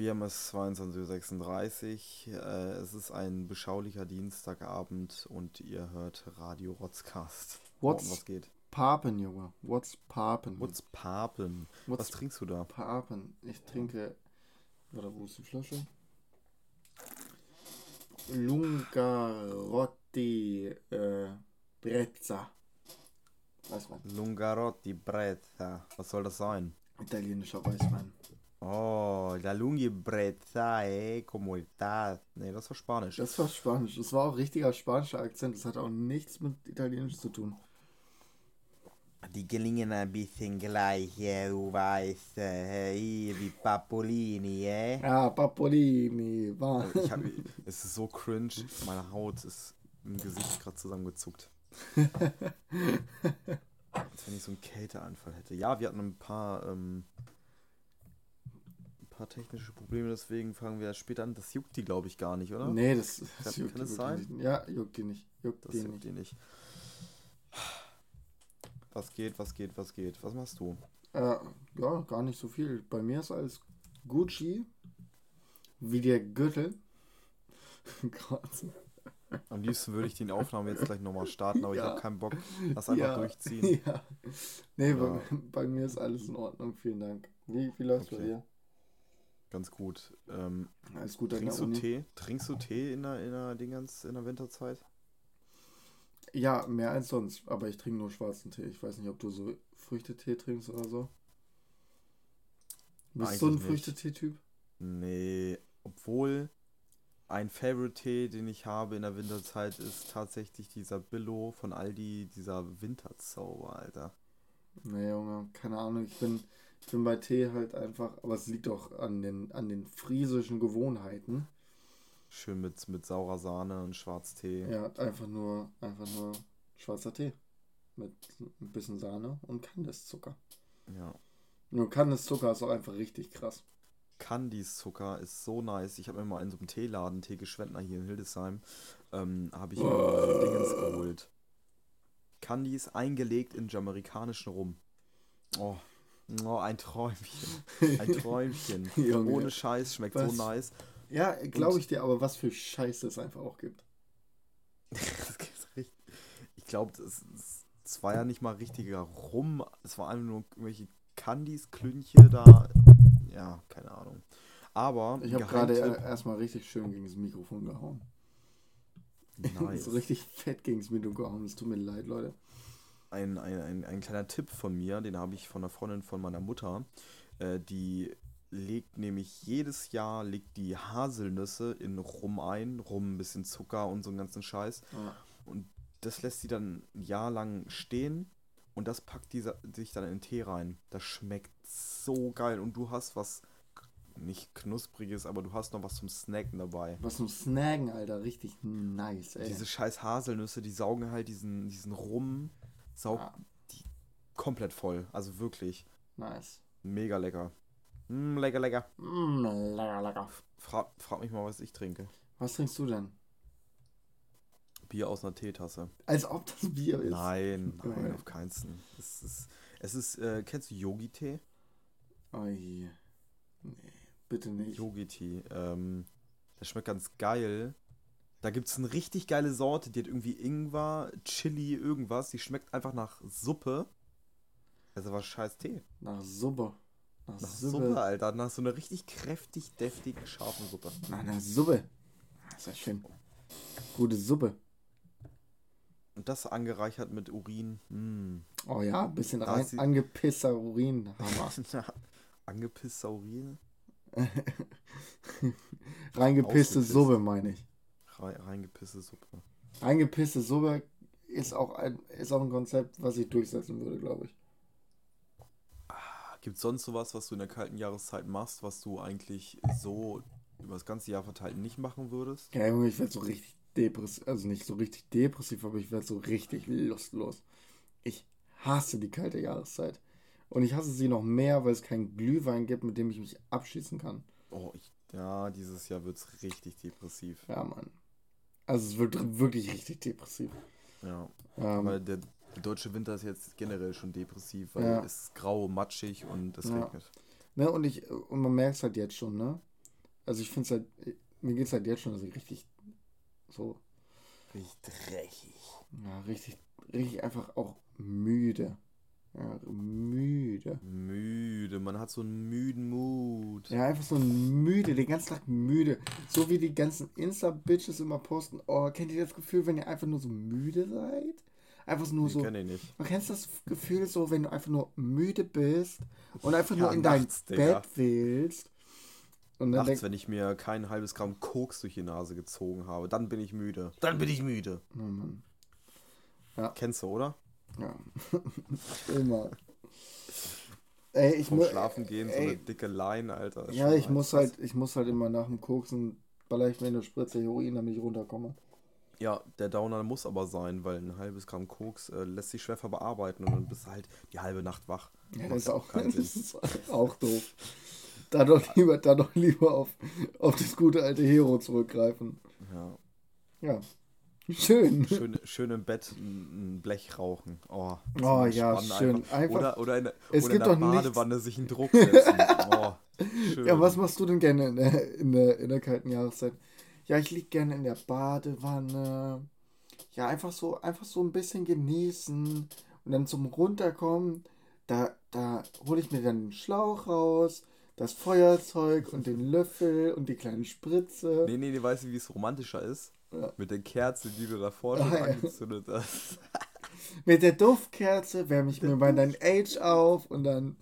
Wir haben es 22.36 Uhr. Äh, es ist ein beschaulicher Dienstagabend und ihr hört Radio Rotzcast. What's was geht? Papen, Junge? What's Papen? What's Papen? What's was trinkst du da? Papen? Ich trinke. Warte, wo ist die Flasche? Lungarotti äh, Brezza. Weiß man. Lungarotti Brezza. Was soll das sein? Italienischer Weißwein. Oh, la lunghi brezza e como estás? Nee, das war Spanisch. Das war Spanisch. Das war auch richtiger spanischer Akzent. Das hat auch nichts mit Italienisch zu tun. Die gelingen ein bisschen gleich, ja, du weißt, äh, hier wie Papolini, äh? Ja, Papolini, war. Ich hab, es ist so cringe, meine Haut ist im Gesicht gerade zusammengezuckt. Als wenn ich so einen Kälteanfall hätte. Ja, wir hatten ein paar, ähm, paar technische Probleme, deswegen fangen wir später an. Das juckt die, glaube ich, gar nicht, oder? Nee, das, das Kann- juckt kann die es wirklich sein? nicht. Ja, juckt die nicht. Juckt Das die juckt nicht. die nicht. Was geht, was geht, was geht? Was machst du? Äh, ja, gar nicht so viel. Bei mir ist alles Gucci. Wie der Gürtel. Am liebsten würde ich die Aufnahme jetzt gleich nochmal starten, aber ich Ja. habe keinen Bock. Lass einfach ja. durchziehen. Ja. Nee, Ja. Bei, bei mir ist alles in Ordnung. Vielen Dank. Wie, wie läuft's bei Okay. dir? Ganz gut. Ähm, Alles gut trinkst du? Tee? Trinkst du Tee in der, in der Dingens, in der Winterzeit? Ja, mehr als sonst. Aber ich trinke nur schwarzen Tee. Ich weiß nicht, ob du so Früchtetee trinkst oder so. Bist du so ein Eigentlich. Früchtetee-Typ? Nee, obwohl ein Favorite-Tee, den ich habe in der Winterzeit, ist tatsächlich dieser Billo von Aldi, dieser Winterzauber, Alter. Nee, Junge, keine Ahnung. Ich bin, ich bin bei Tee halt einfach, aber es liegt auch an den, an den friesischen Gewohnheiten. Schön mit, mit saurer Sahne und Schwarztee. Ja, einfach nur, einfach nur schwarzer Tee. Mit ein bisschen Sahne und Kandiszucker. Ja. Nur Kandiszucker ist auch einfach richtig krass. Candice-Zucker ist so nice. Ich habe mir mal in so einem Teeladen, Tee Geschwendner hier in Hildesheim, ähm, habe ich mir mal Dingens geholt. Candies eingelegt in jamaikanischen Rum. Oh, oh, ein Träumchen. Ein Träumchen. Junge. Ohne Scheiß, schmeckt Was? so nice. Ja, glaube ich dir, aber was für Scheiße es einfach auch gibt. Ich glaube, es, war ja nicht mal richtiger Rum. Es war einfach nur irgendwelche Candies, Klünche da. Ja, keine Ahnung. Aber Ich habe gerade erstmal richtig schön gegen das Mikrofon gehauen. nice. so richtig fett gegen das Mikrofon gehauen. Es tut mir leid, Leute. Ein, ein, ein, ein kleiner Tipp von mir, den habe ich von einer Freundin von meiner Mutter. Äh, die legt nämlich jedes Jahr legt die Haselnüsse in Rum ein, Rum, ein bisschen Zucker und so einen ganzen Scheiß. Ja. Und das lässt sie dann ein Jahr lang stehen und das packt die sich dann in den Tee rein. Das schmeckt so geil und du hast was nicht knuspriges, aber du hast noch was zum Snacken dabei. Was zum Snacken, Alter. Richtig nice, ey. Diese scheiß Haselnüsse, die saugen halt diesen, diesen Rum, saugt Ja. die komplett voll. Also wirklich nice. mega lecker. Mm, lecker, lecker. Mm, lecker, lecker. Frag, frag mich mal, was ich trinke. Was trinkst du denn? Bier aus einer Teetasse. Als ob das Bier ist. Nein, nein, auf keinen Fall. Es ist, es ist äh, kennst du Yogi-Tee? Oi. Nee, bitte nicht. Yogi-Tee. Ähm, der schmeckt ganz geil. Da gibt es eine richtig geile Sorte, die hat irgendwie Ingwer, Chili, irgendwas. Die schmeckt einfach nach Suppe. Also was scheiß Tee. Nach Suppe. Nach, Nach Suppe. Suppe, Alter. Nach so einer richtig kräftig, deftig, scharfen Suppe. Nach einer Suppe. Ah, Ist ja schön. Gute Suppe. Und das angereichert mit Urin. Mm. Oh ja, ein bisschen rein, ist angepisster Urin. Hammer. Angepisster Urin? Reingepisste. Suppe, meine ich. Rein, reingepisste Suppe. Reingepisste Suppe ist auch ein, ist auch ein Konzept, was ich durchsetzen würde, glaube ich. Gibt es sonst sowas, was du in der kalten Jahreszeit machst, was du eigentlich so über das ganze Jahr verteilt nicht machen würdest? Ja, Junge, ich werde so richtig depressiv, also nicht so richtig depressiv, aber ich werde so richtig lustlos. Ich hasse die kalte Jahreszeit. Und ich hasse sie noch mehr, weil es keinen Glühwein gibt, mit dem ich mich abschießen kann. Oh, ich, ja, dieses Jahr wird es richtig depressiv. Ja, Mann. Also es wird wirklich richtig depressiv. Ja. Ähm, Weil der, der deutsche Winter ist jetzt generell schon depressiv, weil Ja. es ist grau, matschig und es Ja. regnet. ne, und ich, und man merkt es halt jetzt schon, ne? Also ich finde es halt, mir geht es halt jetzt schon also richtig so. Richtig dreckig. Ja, richtig, richtig einfach auch müde. Ja, müde. Müde, man hat so einen müden Mut. Ja, einfach so müde, den ganzen Tag müde. So wie die ganzen Insta-Bitches immer posten. Oh, kennt ihr das Gefühl, wenn ihr einfach nur so müde seid? Einfach nur Ich so. kenn ihn nicht. Du kennst das Gefühl so, wenn du einfach nur müde bist und einfach Ja, nur in dein nachts, Digga. Bett willst. Und dann Nachts, wenn ich mir kein halbes Gramm Koks durch die Nase gezogen habe, dann bin ich müde. Dann bin ich müde. oh Mann, Kennst du, oder? Ja. Immer. Ey, ich muss. Schlafen gehen, so ey. eine dicke Line, Alter. Ja, ich muss halt, ich muss halt immer nach dem Koksen baller ich mir eine Spritze Heroin, damit ich runterkomme. Ja, der Downer muss aber sein, weil ein halbes Gramm Koks äh, lässt sich schwer verarbeiten und dann bist du halt die halbe Nacht wach. Ja, das ist auch, das ist auch doof. Da doch lieber, da doch lieber auf, auf das gute alte Hero zurückgreifen. Ja. Ja. Schön. Schön, schön im Bett ein, Blech rauchen. Oh, Oh, ja, schön. Einfach. Einfach- Oder, oder in, der- Es oder in gibt der doch nichts- Badewanne sich einen Druck setzen. Oh, schön. Ja, was machst du denn gerne in der, in der, in der kalten Jahreszeit? Ja, ich lieg gerne in der Badewanne. Ja, einfach so, einfach so ein bisschen genießen. Und dann zum Runterkommen, da, da hole ich mir dann den Schlauch raus, das Feuerzeug und den Löffel und die kleine Spritze. Nee, nee, nee, weißt du, wie es romantischer ist? Ja. Mit der Kerze, die du davor schon Ah, ja. angezündet hast. Mit der Duftkerze wärme ich mir mal dein Age auf und dann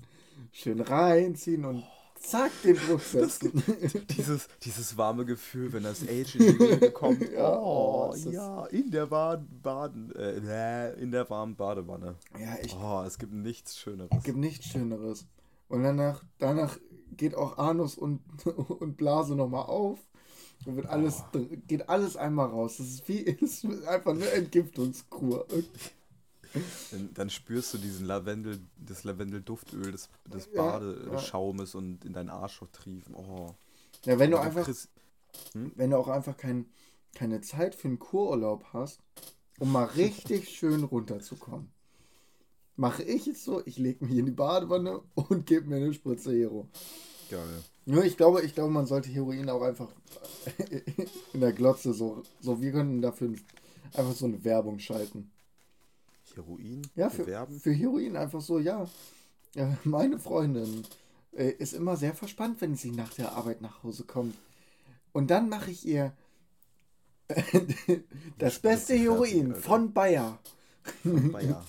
schön reinziehen und zack, den Druck setzen. Dieses, dieses warme Gefühl, wenn das Age in die Wohnung kommt. Ja, oh, oh, das- ja, in der Baden, Baden, äh, in der warmen Badewanne. ja, ich Oh, es gibt nichts Schöneres. gibt nichts Schöneres. Und danach, danach geht auch Anus und, und Blase nochmal auf. Und wird alles, geht alles einmal raus. Das ist wie es ist einfach eine Entgiftungskur. Dann, dann spürst du diesen Lavendel, das Lavendelduftöl des, des Ja, Badeschaumes und in deinen Arsch triefen. Oh. Ja, wenn du Also einfach, Chris- wenn du auch einfach kein, keine Zeit für einen Kururlaub hast, um mal richtig schön runterzukommen. Mache ich es so, ich lege mich in die Badewanne und gebe mir eine Spritze Hero. Geil. Nur ich glaube, ich glaube, man sollte Heroin auch einfach in der Glotze so, so wir können dafür einfach so eine Werbung schalten. Heroin? Ja, für, Bewerben? für Heroin einfach so, ja. meine Freundin äh, ist immer sehr verspannt, wenn sie nach der Arbeit nach Hause kommt. Und dann mache ich ihr das beste Heroin von Bayer. Bayer.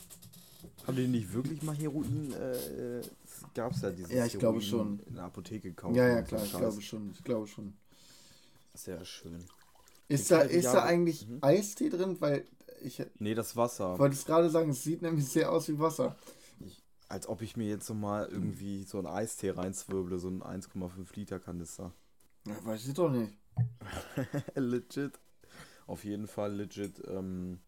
Haben die nicht wirklich mal Heroin? Äh, Gab es ja dieses Ja, ich glaube schon. in der Apotheke kaufen? Ja, ja, klar, ich Scheiß. glaube schon. Ich glaube schon. Sehr schön. Ist da, ist da eigentlich Mhm. Eistee drin? Weil ich Nee, das Wasser. wollte es gerade sagen, es sieht nämlich sehr aus wie Wasser. Als ob ich mir jetzt so mal irgendwie so einen Eistee reinzwirble, so einen 1,5 Liter Kanister. Ja, weiß ich doch nicht. legit. Auf jeden Fall legit. Ähm,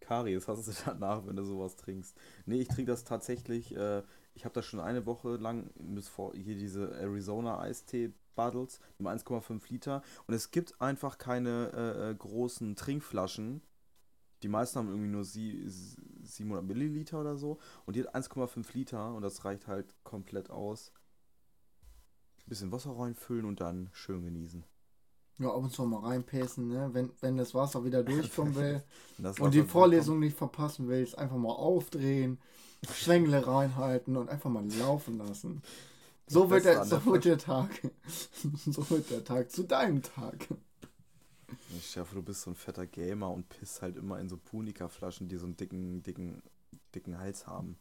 Karies hast du danach, wenn du sowas trinkst. Nee, ich trinke das tatsächlich. Äh, ich habe das schon eine Woche lang, bis vor hier diese Arizona Eistee Bottles mit 1,5 Liter. Und es gibt einfach keine äh, äh, großen Trinkflaschen. Die meisten haben irgendwie nur sie, 700 Milliliter oder so. Und die hat 1,5 Liter und das reicht halt komplett aus. Bisschen Wasser reinfüllen und dann schön genießen. Ja, ab und zu mal reinpässen, ne? Wenn, wenn das Wasser wieder durchkommen will und die Vorlesung nicht verpassen willst, einfach mal aufdrehen, Schwängele reinhalten und einfach mal laufen lassen. So wird, der, so wird der Tag. so wird der Tag zu deinem Tag. Ich hoffe, du bist so ein fetter Gamer und pisst halt immer in so Punika-Flaschen, die so einen dicken, dicken, dicken Hals haben.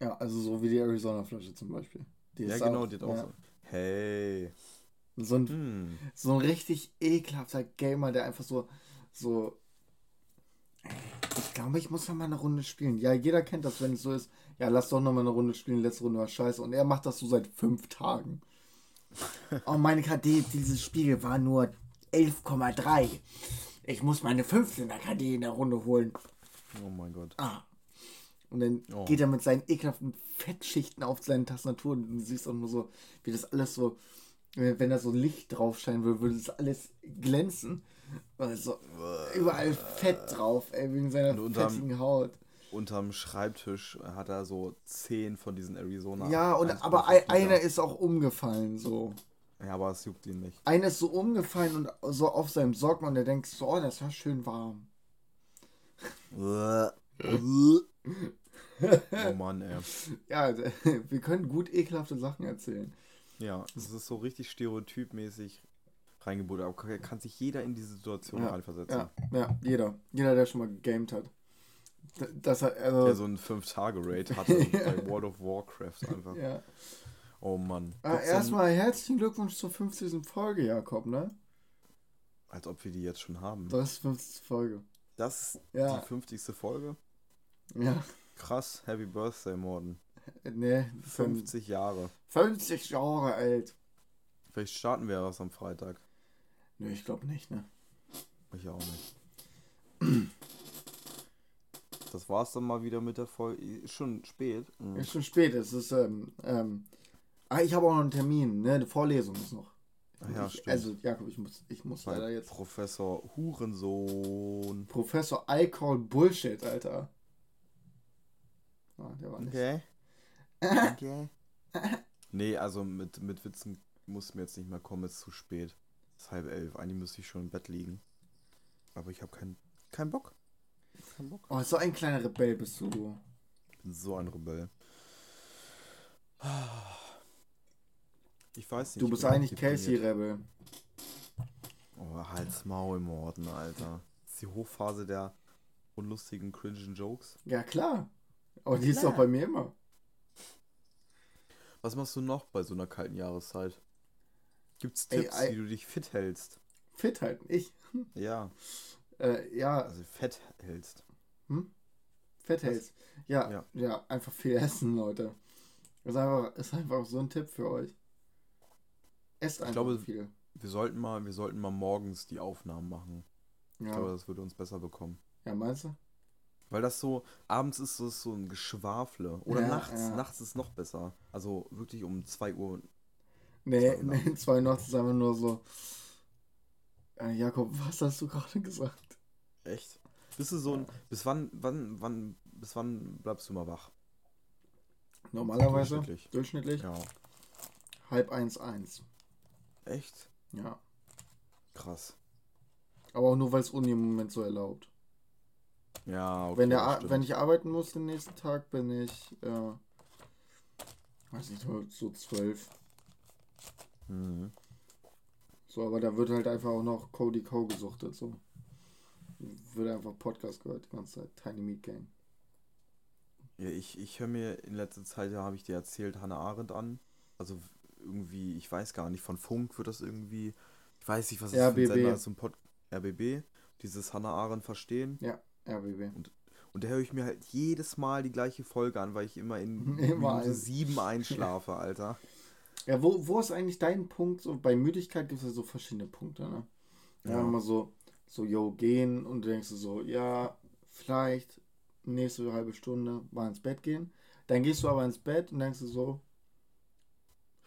Ja, also so wie die Arizona-Flasche zum Beispiel. Die ja, genau, auch- die hat auch ja. so. Hey. So ein, Hm. so ein richtig ekelhafter Gamer, der einfach so, so. Ich glaube, ich muss noch mal eine Runde spielen. Ja, jeder kennt das, wenn es so ist. Ja, lass doch noch mal eine Runde spielen. Letzte Runde war scheiße. Und er macht das so seit fünf Tagen. oh, meine KD, dieses Spiel war nur 11,3. Ich muss meine 15er KD in der Runde holen. Oh mein Gott. Ah. Und dann Oh. geht er mit seinen ekelhaften Fettschichten auf seine Tastatur und du siehst auch nur so, wie das alles so, äh, wenn da so Licht drauf scheinen würde, würde das alles glänzen. Also überall Fett drauf, ey, wegen seiner unterm- fettigen Haut. Unterm Schreibtisch hat er so zehn von diesen Arizona. Ja, und 1,5 aber ei- Liter. einer ist auch umgefallen, so. Ja, aber es juckt ihn nicht. Einer ist so umgefallen und so auf seinem Socken und er denkt so, oh, das war schön warm. oh Mann, ey. Ja, wir können gut ekelhafte Sachen erzählen. Ja, es ist so richtig stereotypmäßig reingebuddelt. Aber kann sich jeder in diese Situation Ja, reinversetzen. Ja, ja, jeder. Jeder, der schon mal gegamed hat. Das hat, also, Der so einen 5-Tage-Raid hatte bei World of Warcraft einfach. ja. Oh Mann. Ah, erstmal herzlichen Glückwunsch zur 50. Folge, Jakob, ne? Als ob wir die jetzt schon haben. Das ist die 50. Folge. Das ist Ja. die 50. Folge. Ja. Krass, Happy Birthday, Morden. Ne, 50. 50 Jahre. 50 Jahre alt. Vielleicht starten wir was am Freitag. Nö, ich glaube nicht, ne? Ich auch nicht. Das war's dann mal wieder mit der Folge. Ist schon spät. Mhm. Ist schon spät, es ist, ähm, ähm, ah, ich habe auch noch einen Termin, ne? Eine Vorlesung ist noch. Ah ja, ich, also, Jakob, ich muss, ich muss leider jetzt. Professor Hurensohn. Professor I call Bullshit, Alter. Ah, der war nicht. Okay. Okay. Nee, also mit, mit Witzen muss mir jetzt nicht mehr kommen, ist zu spät. Es ist halb elf. Eigentlich müsste ich schon im Bett liegen. Aber ich habe keinen kein Bock. Kein Bock. Oh, so ein kleiner Rebell bist du. Ich bin so ein Rebell. Ich weiß nicht. Du ich bist eigentlich. Casey-Rebel. Oh, halt's Maul, Morden, Alter. Das ist die Hochphase der unlustigen, cringen Jokes. Ja, klar. Aber die ist Klar. doch bei mir immer. Was machst du noch bei so einer kalten Jahreszeit? Gibt's Ey, Tipps, ei- wie du dich fit hältst? Fit halten. Ich. Ja, Äh, ja, also fett hältst. Fett hältst. Ja, Ja. ja, einfach viel essen, Leute. Ist einfach, ist einfach so ein Tipp für euch. Esst einfach glaube, viel. Wir sollten mal, wir sollten mal morgens die Aufnahmen machen. Ich glaube, Ja. das würde uns besser bekommen. ja, meinst du? Weil das so, abends ist das so ein Geschwafle. Oder Ja, nachts, ja. nachts ist noch besser. Also wirklich um 2 Uhr. Nee, nee, zwei Nachts ist einfach nur so. Äh, Jakob, was hast du gerade gesagt? Echt? Bist du so ein, bis wann, wann, wann, bis wann bleibst du mal wach? Normalerweise Durchschnittlich. durchschnittlich Ja. halb eins eins. Echt? Ja. Krass. Aber auch nur, weil es Uni im Moment so erlaubt. Ja, okay. wenn, der, wenn ich arbeiten muss den nächsten Tag, bin ich, äh, weiß nicht, so zwölf. Mhm. So, aber da wird halt einfach auch noch Cody Co. gesuchtet. So. Wird einfach Podcast gehört die ganze Zeit. Tiny Meat Gang. Ja, ich, ich höre mir in letzter Zeit, ja, habe ich dir erzählt, Hannah Arendt an. Also irgendwie, ich weiß gar nicht, von Funk wird das irgendwie, ich weiß nicht, was das für ein RBB. Sender ist, ein Pod RBB, dieses Hannah Arendt verstehen. Ja, RBB. Und da höre ich mir halt jedes Mal die gleiche Folge an, weil ich immer in Immer Minute ein- sieben einschlafe, Alter. Ja, wo, wo ist eigentlich dein Punkt? So, bei Müdigkeit gibt es ja so verschiedene Punkte, ne? Ja, Ja. immer so, so, yo, gehen und du denkst du so, ja, vielleicht nächste halbe Stunde mal ins Bett gehen. Dann gehst du aber ins Bett und denkst du so,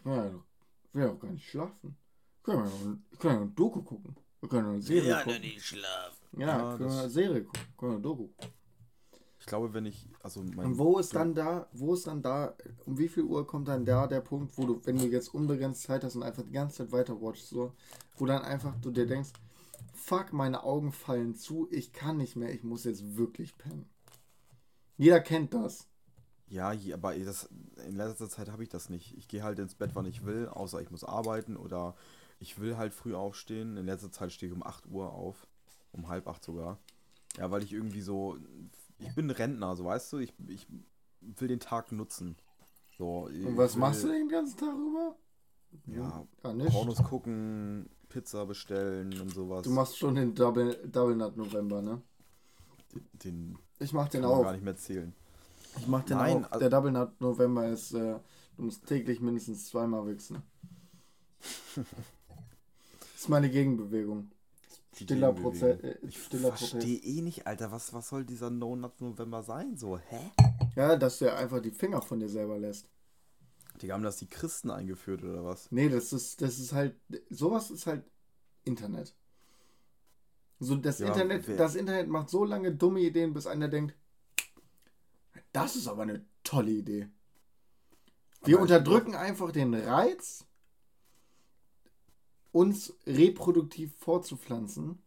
ich will ja, doch- ich will ja auch gar nicht schlafen. Können wir noch, wir können ja noch Doku gucken. Wir können noch eine Serie gucken. nicht schlafen. Ja, Ja, können wir eine Serie gucken. Können wir eine Doku gucken. Ich glaube, wenn ich, also mein, Und wo ist dann da, wo ist dann da, um wie viel Uhr kommt dann da der Punkt, wo du, wenn du jetzt unbegrenzt Zeit hast und einfach die ganze Zeit weiter watchst, so, wo dann einfach du dir denkst, fuck, meine Augen fallen zu, ich kann nicht mehr, ich muss jetzt wirklich pennen. Jeder kennt das. Ja, aber das, in letzter Zeit habe ich das nicht. Ich gehe halt ins Bett, wann ich will, außer ich muss arbeiten oder ich will halt früh aufstehen. In letzter Zeit stehe ich um 8 Uhr auf. Um halb acht sogar. Ja, weil ich irgendwie so. Ich bin Rentner, so weißt du, ich, ich will den Tag nutzen. So, Und was machst du den ganzen Tag über? Ja, Ja, nicht. Pornos gucken, Pizza bestellen und sowas. Du machst schon den Double, Double Nut November, ne? den Ich mach den kann auch. gar nicht mehr zählen. Ich mach den Nein, auch. also- Der Double Nut November ist, äh, du musst täglich mindestens zweimal wichsen. das ist meine Gegenbewegung. Die Stiller. Prozess. Äh, Ich stiller Protest. verstehe eh nicht, Alter, was, was soll dieser No Nut November sein? So, hä? Ja, dass du einfach die Finger von dir selber lässt. Die haben das die Christen eingeführt oder was? Nee, das ist, das ist halt, sowas ist halt Internet. So, das Ja, Internet, wer- das Internet macht so lange dumme Ideen, bis einer denkt, das ist aber eine tolle Idee. Wir Aber unterdrücken einfach den Reiz, uns reproduktiv fortzupflanzen.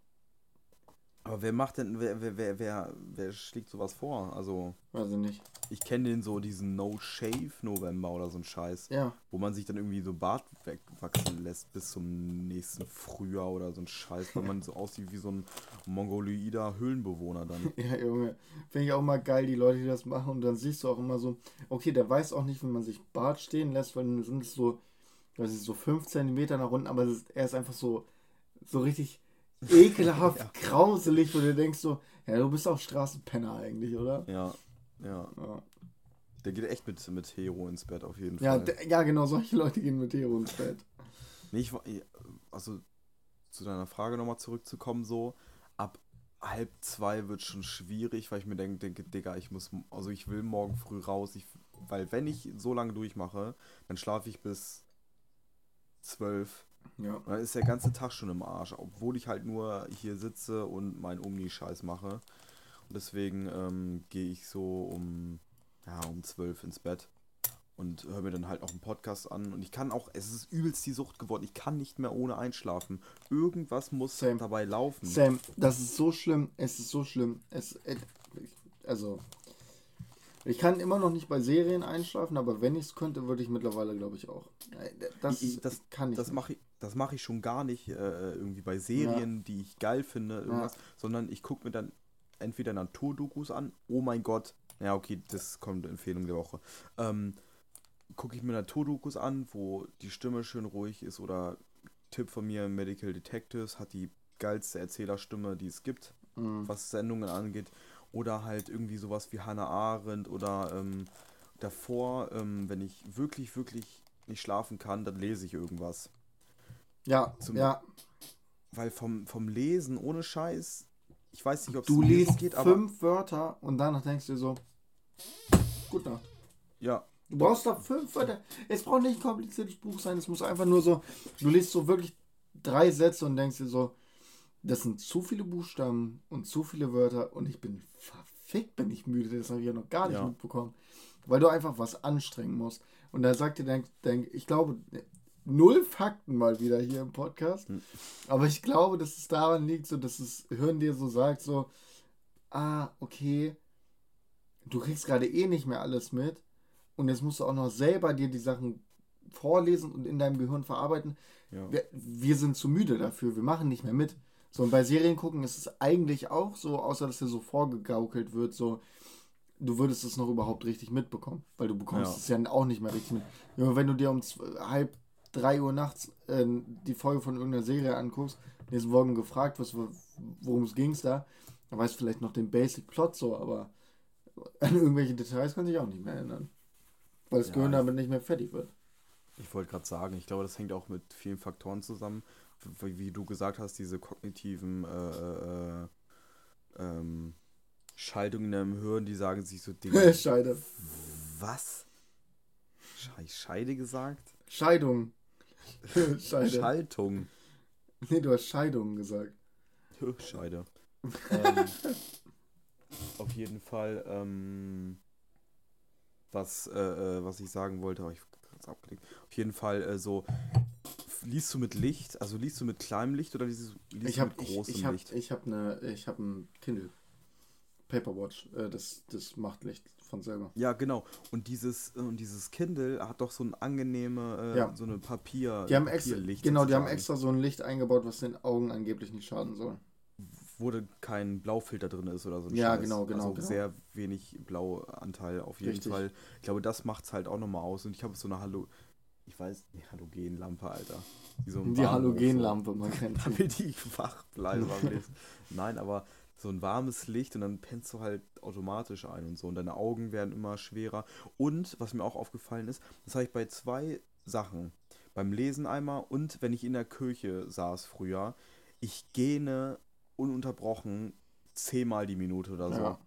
Aber wer macht denn, wer, wer, wer, wer, wer schlägt sowas vor? Also, Weiß ich nicht. ich kenne den so, diesen No-Shave-November oder so ein Scheiß. Ja. Wo man sich dann irgendwie so Bart wegwachsen lässt bis zum nächsten Frühjahr oder so ein Scheiß, weil man so aussieht wie so ein mongoloider Höhlenbewohner dann. Ja, Junge. Finde ich auch mal geil, die Leute, die das machen. Und dann siehst du auch immer so, okay, der weiß auch nicht, wie man sich Bart stehen lässt, weil dann sind es so, weiß ich, so 5 cm nach unten, aber ist, er ist einfach so, so richtig ekelhaft Ja. grauselig, wo du denkst so, ja, du bist auch Straßenpenner eigentlich, oder? Ja, ja. Ja, Der geht echt mit, mit Hero ins Bett auf jeden ja, Fall. d- ja genau, solche Leute gehen mit Hero ins Bett. Nee, ich, also zu deiner Frage nochmal zurückzukommen, so ab halb zwei wird schon schwierig, weil ich mir denke, denke, Digga, ich muss, also ich will morgen früh raus, ich, weil wenn ich so lange durchmache, dann schlafe ich bis zwölf. Ja. Dann ist der ganze Tag schon im Arsch, obwohl ich halt nur hier sitze und meinen Omni-Scheiß mache. Und deswegen ähm, gehe ich so um, ja, um zwölf ins Bett und höre mir dann halt auch einen Podcast an. Und ich kann auch, es ist übelst die Sucht geworden, ich kann nicht mehr ohne einschlafen. Irgendwas muss Same. dabei laufen. Sam, das ist so schlimm, es ist so schlimm. Es, äh, also, ich kann immer noch nicht bei Serien einschlafen, aber wenn ich es könnte, würde ich mittlerweile, glaube ich, auch. Das, Ich- das- kann ich Das nicht. mache ich, das mache ich schon gar nicht äh, irgendwie bei Serien, die ich geil finde, irgendwas, sondern ich gucke mir dann entweder Naturdokus an. Oh mein Gott, ja okay, das kommt Empfehlung der Woche. Ähm, gucke ich mir Naturdokus an, wo die Stimme schön ruhig ist oder Tipp von mir, Medical Detectives hat die geilste Erzählerstimme, die es gibt, Mhm. was Sendungen angeht. Oder halt irgendwie sowas wie Hannah Arendt oder ähm, davor, ähm, wenn ich wirklich, wirklich nicht schlafen kann, dann lese ich irgendwas. Ja, Zum- ja. Weil vom, vom Lesen ohne Scheiß, ich weiß nicht, ob es Du liest fünf Wörter und danach denkst du dir so, gut Nacht. Ja, Du brauchst da fünf Wörter. Es braucht nicht ein kompliziertes Buch sein. Es muss einfach nur so, du liest so wirklich drei Sätze und denkst dir so, das sind zu viele Buchstaben und zu viele Wörter und ich bin verfickt, bin ich müde. Das habe ich ja noch gar nicht Ja. mitbekommen. Weil du einfach was anstrengen musst. Und da sagt dir, denk, denk, ich glaube, null Fakten mal wieder hier im Podcast. Hm. Aber ich glaube, dass es daran liegt, so dass es Hirn dir so sagt, so, ah, okay, du kriegst gerade eh nicht mehr alles mit. Und jetzt musst du auch noch selber dir die Sachen vorlesen und in deinem Gehirn verarbeiten. ja. Wir, wir sind zu müde dafür, wir machen nicht mehr mit. So, und bei Serien gucken ist es eigentlich auch so, außer dass dir so vorgegaukelt wird, so, du würdest es noch überhaupt richtig mitbekommen, weil du bekommst Ja. es ja auch nicht mehr richtig mit. Wenn du dir um halb drei Uhr nachts äh, die Folge von irgendeiner Serie anguckst, nächsten Morgen gefragt wirst, wo- worum es ging da, dann weißt du vielleicht noch den Basic Plot so, aber an irgendwelche Details kann sich auch nicht mehr erinnern. Weil das Ja, Gehirn damit nicht mehr fertig wird. Ich wollte gerade sagen, ich glaube, das hängt auch mit vielen Faktoren zusammen. Wie, wie du gesagt hast, diese kognitiven äh, äh, ähm, Schaltungen im Hirn, die sagen sich so Dinge. Scheide. Was? Sche Scheide gesagt? Scheidung. Scheide. Schaltung. Nee, du hast Scheidung gesagt. Scheide. ähm, auf jeden Fall, ähm, was, äh, äh, was ich sagen wollte, aber ich hab's abgelegt. Auf jeden Fall äh, so, liest du mit Licht, also liest du mit kleinem Licht oder liest, du- liest Ich du habe mit ich, großem ich hab, Licht? ich hab ne, ich hab ein Kindle. Paperwatch. Äh, das, das macht Licht von selber. Ja, genau. Und dieses, und dieses Kindle hat doch so ein angenehme, äh, Ja. so eine Papier, Die haben extra, Papierlicht genau, die haben extra so ein Licht eingebaut, was den Augen angeblich nicht schaden soll. Wo da kein Blaufilter drin ist oder so ein Ja, Scheiß. genau, genau, Also genau. sehr wenig Blauanteil auf jeden Richtig. Fall. Ich glaube, das macht es halt auch nochmal aus. Und ich habe so eine Hallo... Ich weiß, die Halogenlampe, Alter. Die, so Die Halogenlampe, man kennt damit ich wach bleibe beim Lesen. Nein, aber so ein warmes Licht und dann pennst du halt automatisch ein und so. Und deine Augen werden immer schwerer. Und, was mir auch aufgefallen ist, das habe ich bei zwei Sachen. Beim Lesen einmal und wenn ich in der Kirche saß früher, ich gähne ununterbrochen zehnmal die Minute oder so. Ja.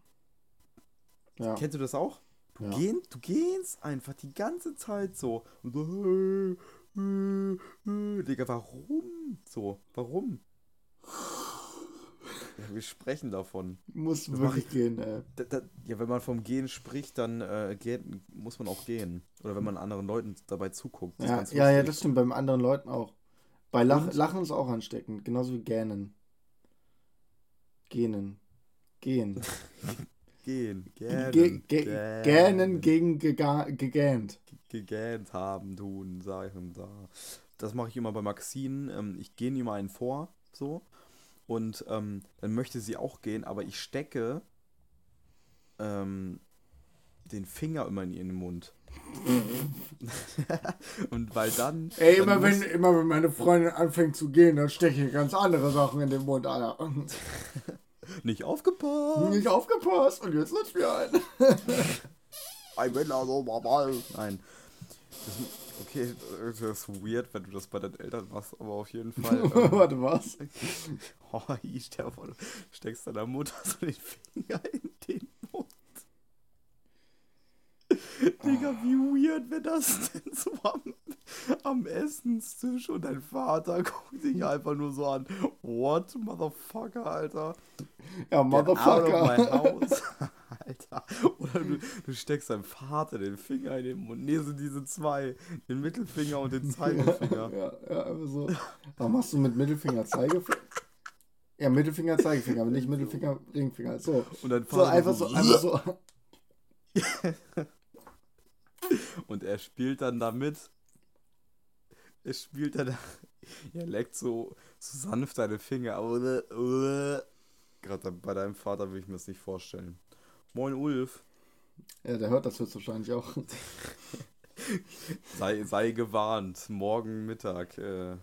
Ja. Kennst du das auch? Du, Ja. gehn, du gehst einfach die ganze Zeit so. Und so äh, äh. Digga, warum? So, warum? Ja, wir sprechen davon. Muss Das wirklich gehen, ey. Da, da, ja, wenn man vom Gehen spricht, dann äh, geht, muss man auch gehen. Oder wenn man anderen Leuten dabei zuguckt. Ja, ja, ja, das stimmt, beim anderen Leuten auch. Bei Lach Und? Lachen ist auch ansteckend, genauso wie Gähnen. Gähnen. Gehen. Gehen, Ge gähnen, ge gähnen, gähnen gegen gegähnt. gegähnt haben, tun, sagen, da. Das mache ich immer bei Maxine. Ähm, ich gehe ihm einen vor, so. Und ähm, dann möchte sie auch gehen, aber ich stecke ähm, den Finger immer in ihren Mund. und weil dann. Ey, dann immer wenn, immer wenn meine Freundin anfängt zu gehen, dann stecke ich ganz andere Sachen in den Mund, Alter. Nicht aufgepasst! Nicht aufgepasst und jetzt lutscht mir ein. Ich bin da so normal. Nein. Das, okay, das ist weird, wenn du das bei deinen Eltern machst, aber auf jeden Fall. Ähm, Warte, was? oh, ich stell vor, du steckst deiner Mutter so den Finger in den. Digga, wie weird wäre das denn so am, am Essenstisch und dein Vater guckt dich einfach nur so an. What, Motherfucker, Alter? Ja, Motherfucker. Alter. Oder du, du steckst deinem Vater den Finger in den Mund. Nee, sind diese zwei. Den Mittelfinger und den Zeigefinger. Ja, ja, einfach so. Aber machst du mit Mittelfinger Zeigefinger? Ja, Mittelfinger Zeigefinger, aber nicht Mittelfinger Ringfinger. So. Und dein So, einfach so, einfach so. Und er spielt dann damit. Er spielt dann. Er leckt so, so sanft deine Finger. Oder, oder. Gerade bei deinem Vater will ich mir das nicht vorstellen. Moin Ulf. Ja, der hört das jetzt wahrscheinlich auch. Sei, sei gewarnt. Morgen Mittag. Äh,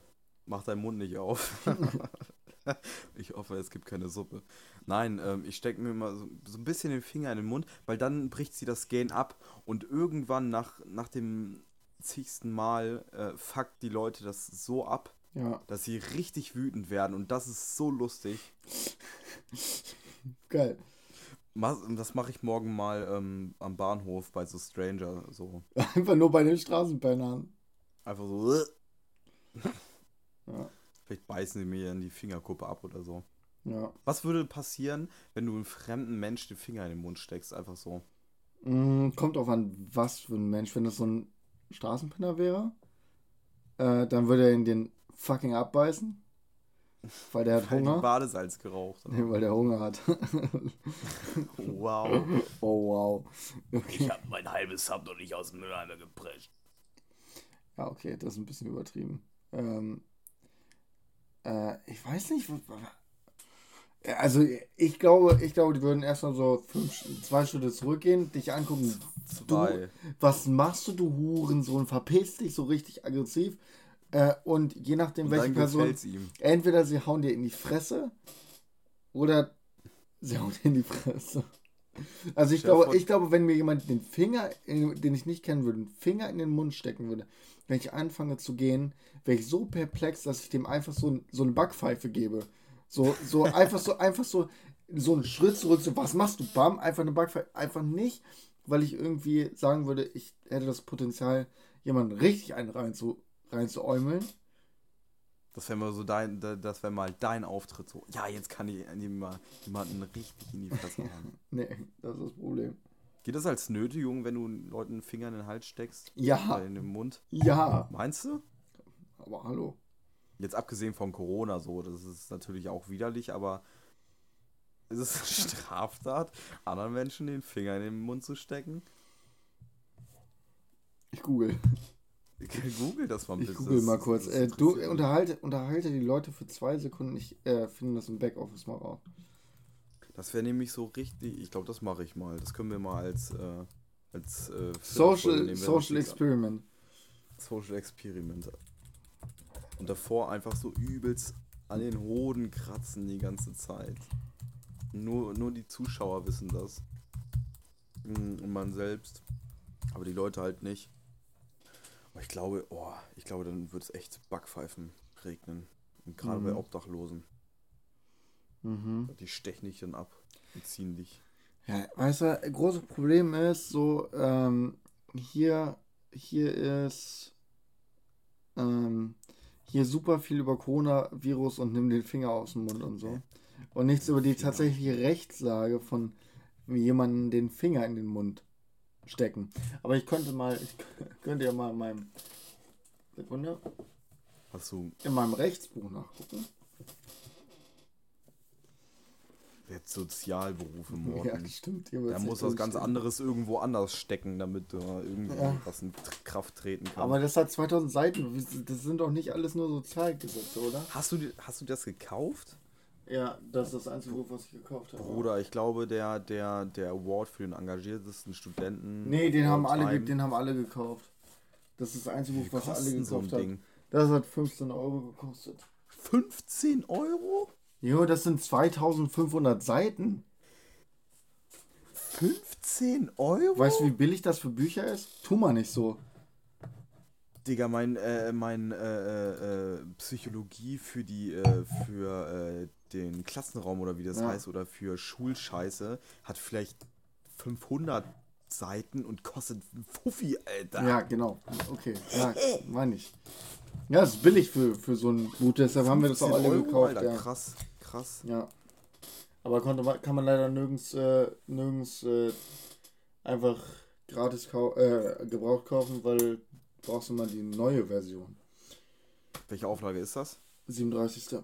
mach deinen Mund nicht auf. ich hoffe, es gibt keine Suppe. Nein, ähm, ich stecke mir immer so, so ein bisschen den Finger in den Mund, weil dann bricht sie das Gain ab und irgendwann nach, nach dem zigsten Mal äh, fuckt die Leute das so ab, Ja, dass sie richtig wütend werden und das ist so lustig. geil. Das mache ich morgen mal ähm, am Bahnhof bei so Stranger. So Einfach nur bei den Straßenpennern. einfach so. Ja, Vielleicht beißen sie mir in die Fingerkuppe ab oder so. Ja. Was würde passieren, wenn du einem fremden Mensch den Finger in den Mund steckst? Einfach so. Mm, kommt auch an, was für ein Mensch. Wenn das so ein Straßenpenner wäre, äh, dann würde er ihn den fucking abbeißen. Weil der hat Weil Hunger. Badesalz geraucht. Nee, weil der Hunger hat. Wow. oh wow. Okay. habe mein halbes Sub noch nicht aus dem Mülleimer geprescht. Ja, okay, das ist ein bisschen übertrieben. Ähm, äh, ich weiß nicht. Also ich glaube, ich glaube, die würden erstmal so fünf, zwei Schritte zurückgehen, dich angucken. Zwei. Was machst du, du Hurensohn? Verpiss dich so richtig aggressiv. Äh, und je nachdem, Und welche Person. Entweder sie hauen dir in die Fresse oder sie hauen dir in die Fresse. Also ich glaube, ich glaube, wenn mir jemand den Finger, in, den ich nicht kennen würde, einen Finger in den Mund stecken würde, wenn ich anfange zu gehen, wäre ich so perplex, dass ich dem einfach so, ein- so eine Backpfeife gebe. So, so einfach so, einfach so, so einen Schritt zurück, so, was machst du? Bam, einfach eine Backpfeife. Einfach nicht, weil ich irgendwie sagen würde, ich hätte das Potenzial, jemanden richtig einen rein zu, rein zu äumeln. Das wäre mal so dein, da- das wäre mal dein Auftritt. So, ja, jetzt kann ich jemand- jemanden richtig in die Fresse hauen. Nee, das ist das Problem. Geht das als Nötigung, wenn du Leuten einen Finger in den Hals steckst? Ja. Oder in den Mund? Ja, Meinst du? aber hallo. Jetzt abgesehen von Corona so, das ist natürlich auch widerlich, aber ist es eine Straftat, anderen Menschen den Finger in den Mund zu stecken? Ich google. Google das mal ein Ich bisschen. google mal kurz. Äh, du unterhalte, unterhalte die Leute für zwei Sekunden. Ich äh, finde das im Backoffice mal raus. Das wäre nämlich so richtig, ich glaube, das mache ich mal. Das können wir mal als, äh, als äh, Social, nehmen, wenn Social Experiment. Und davor einfach so übelst an den Hoden kratzen die ganze Zeit. Nur, nur die Zuschauer wissen das. Mm, Und man selbst. Aber die Leute halt nicht. Aber ich glaube, oh, ich glaube, dann wird es echt Backpfeifen regnen. Und gerade bei Mhm. Obdachlosen. Mhm. Die stechen dich dann ab und ziehen dich. Ja, weißt du, großes Problem ist so, ähm, hier, hier ist, ähm, hier super viel über Coronavirus und nimm den Finger aus dem Mund und so. Und nichts über die tatsächliche Rechtslage von jemandem den Finger in den Mund stecken. Aber ich könnte mal, ich könnte ja mal in meinem, Sekunde, Hast du in meinem Rechtsbuch nachgucken. Jetzt Sozialberufe morgen? Ja, stimmt. Da muss was ganz anderes irgendwo anders stecken, damit da irgendwie Ja. was in Kraft treten kann. Aber das hat 2000 Seiten. Das sind doch nicht alles nur Sozialgesetze, oder? hast, du, hast du das gekauft? Ja, das ist das einzige Buch, was ich gekauft habe. Bruder, ich glaube, der, der, der Award für den engagiertesten Studenten. Nee, den haben, all alle, time. den haben alle gekauft. Das ist das einzige Buch, was alle kostet so gekauft haben. Das hat 15 Euro gekostet. 15 Euro? Jo, das sind 2500 Seiten. 15 Euro? Weißt du, wie billig das für Bücher ist? Tu mal nicht so. Digga, mein, äh, mein äh, äh, Psychologie für die, äh, für äh, den Klassenraum oder wie das Ja. heißt, oder für Schulscheiße, hat vielleicht 500 Seiten und kostet ein Fuffi, Alter. Ja, genau. Okay, ja, meine ich. Ja, das ist billig für, für so ein Buch, deshalb haben wir das auch 15 alle Euro, gekauft. Alter, ja. krass, krass. ja. Aber konnte man, kann man leider nirgends, äh, nirgends äh, einfach gratis kau äh, gebraucht kaufen, weil brauchst du mal die neue Version. Welche Auflage ist das? 37.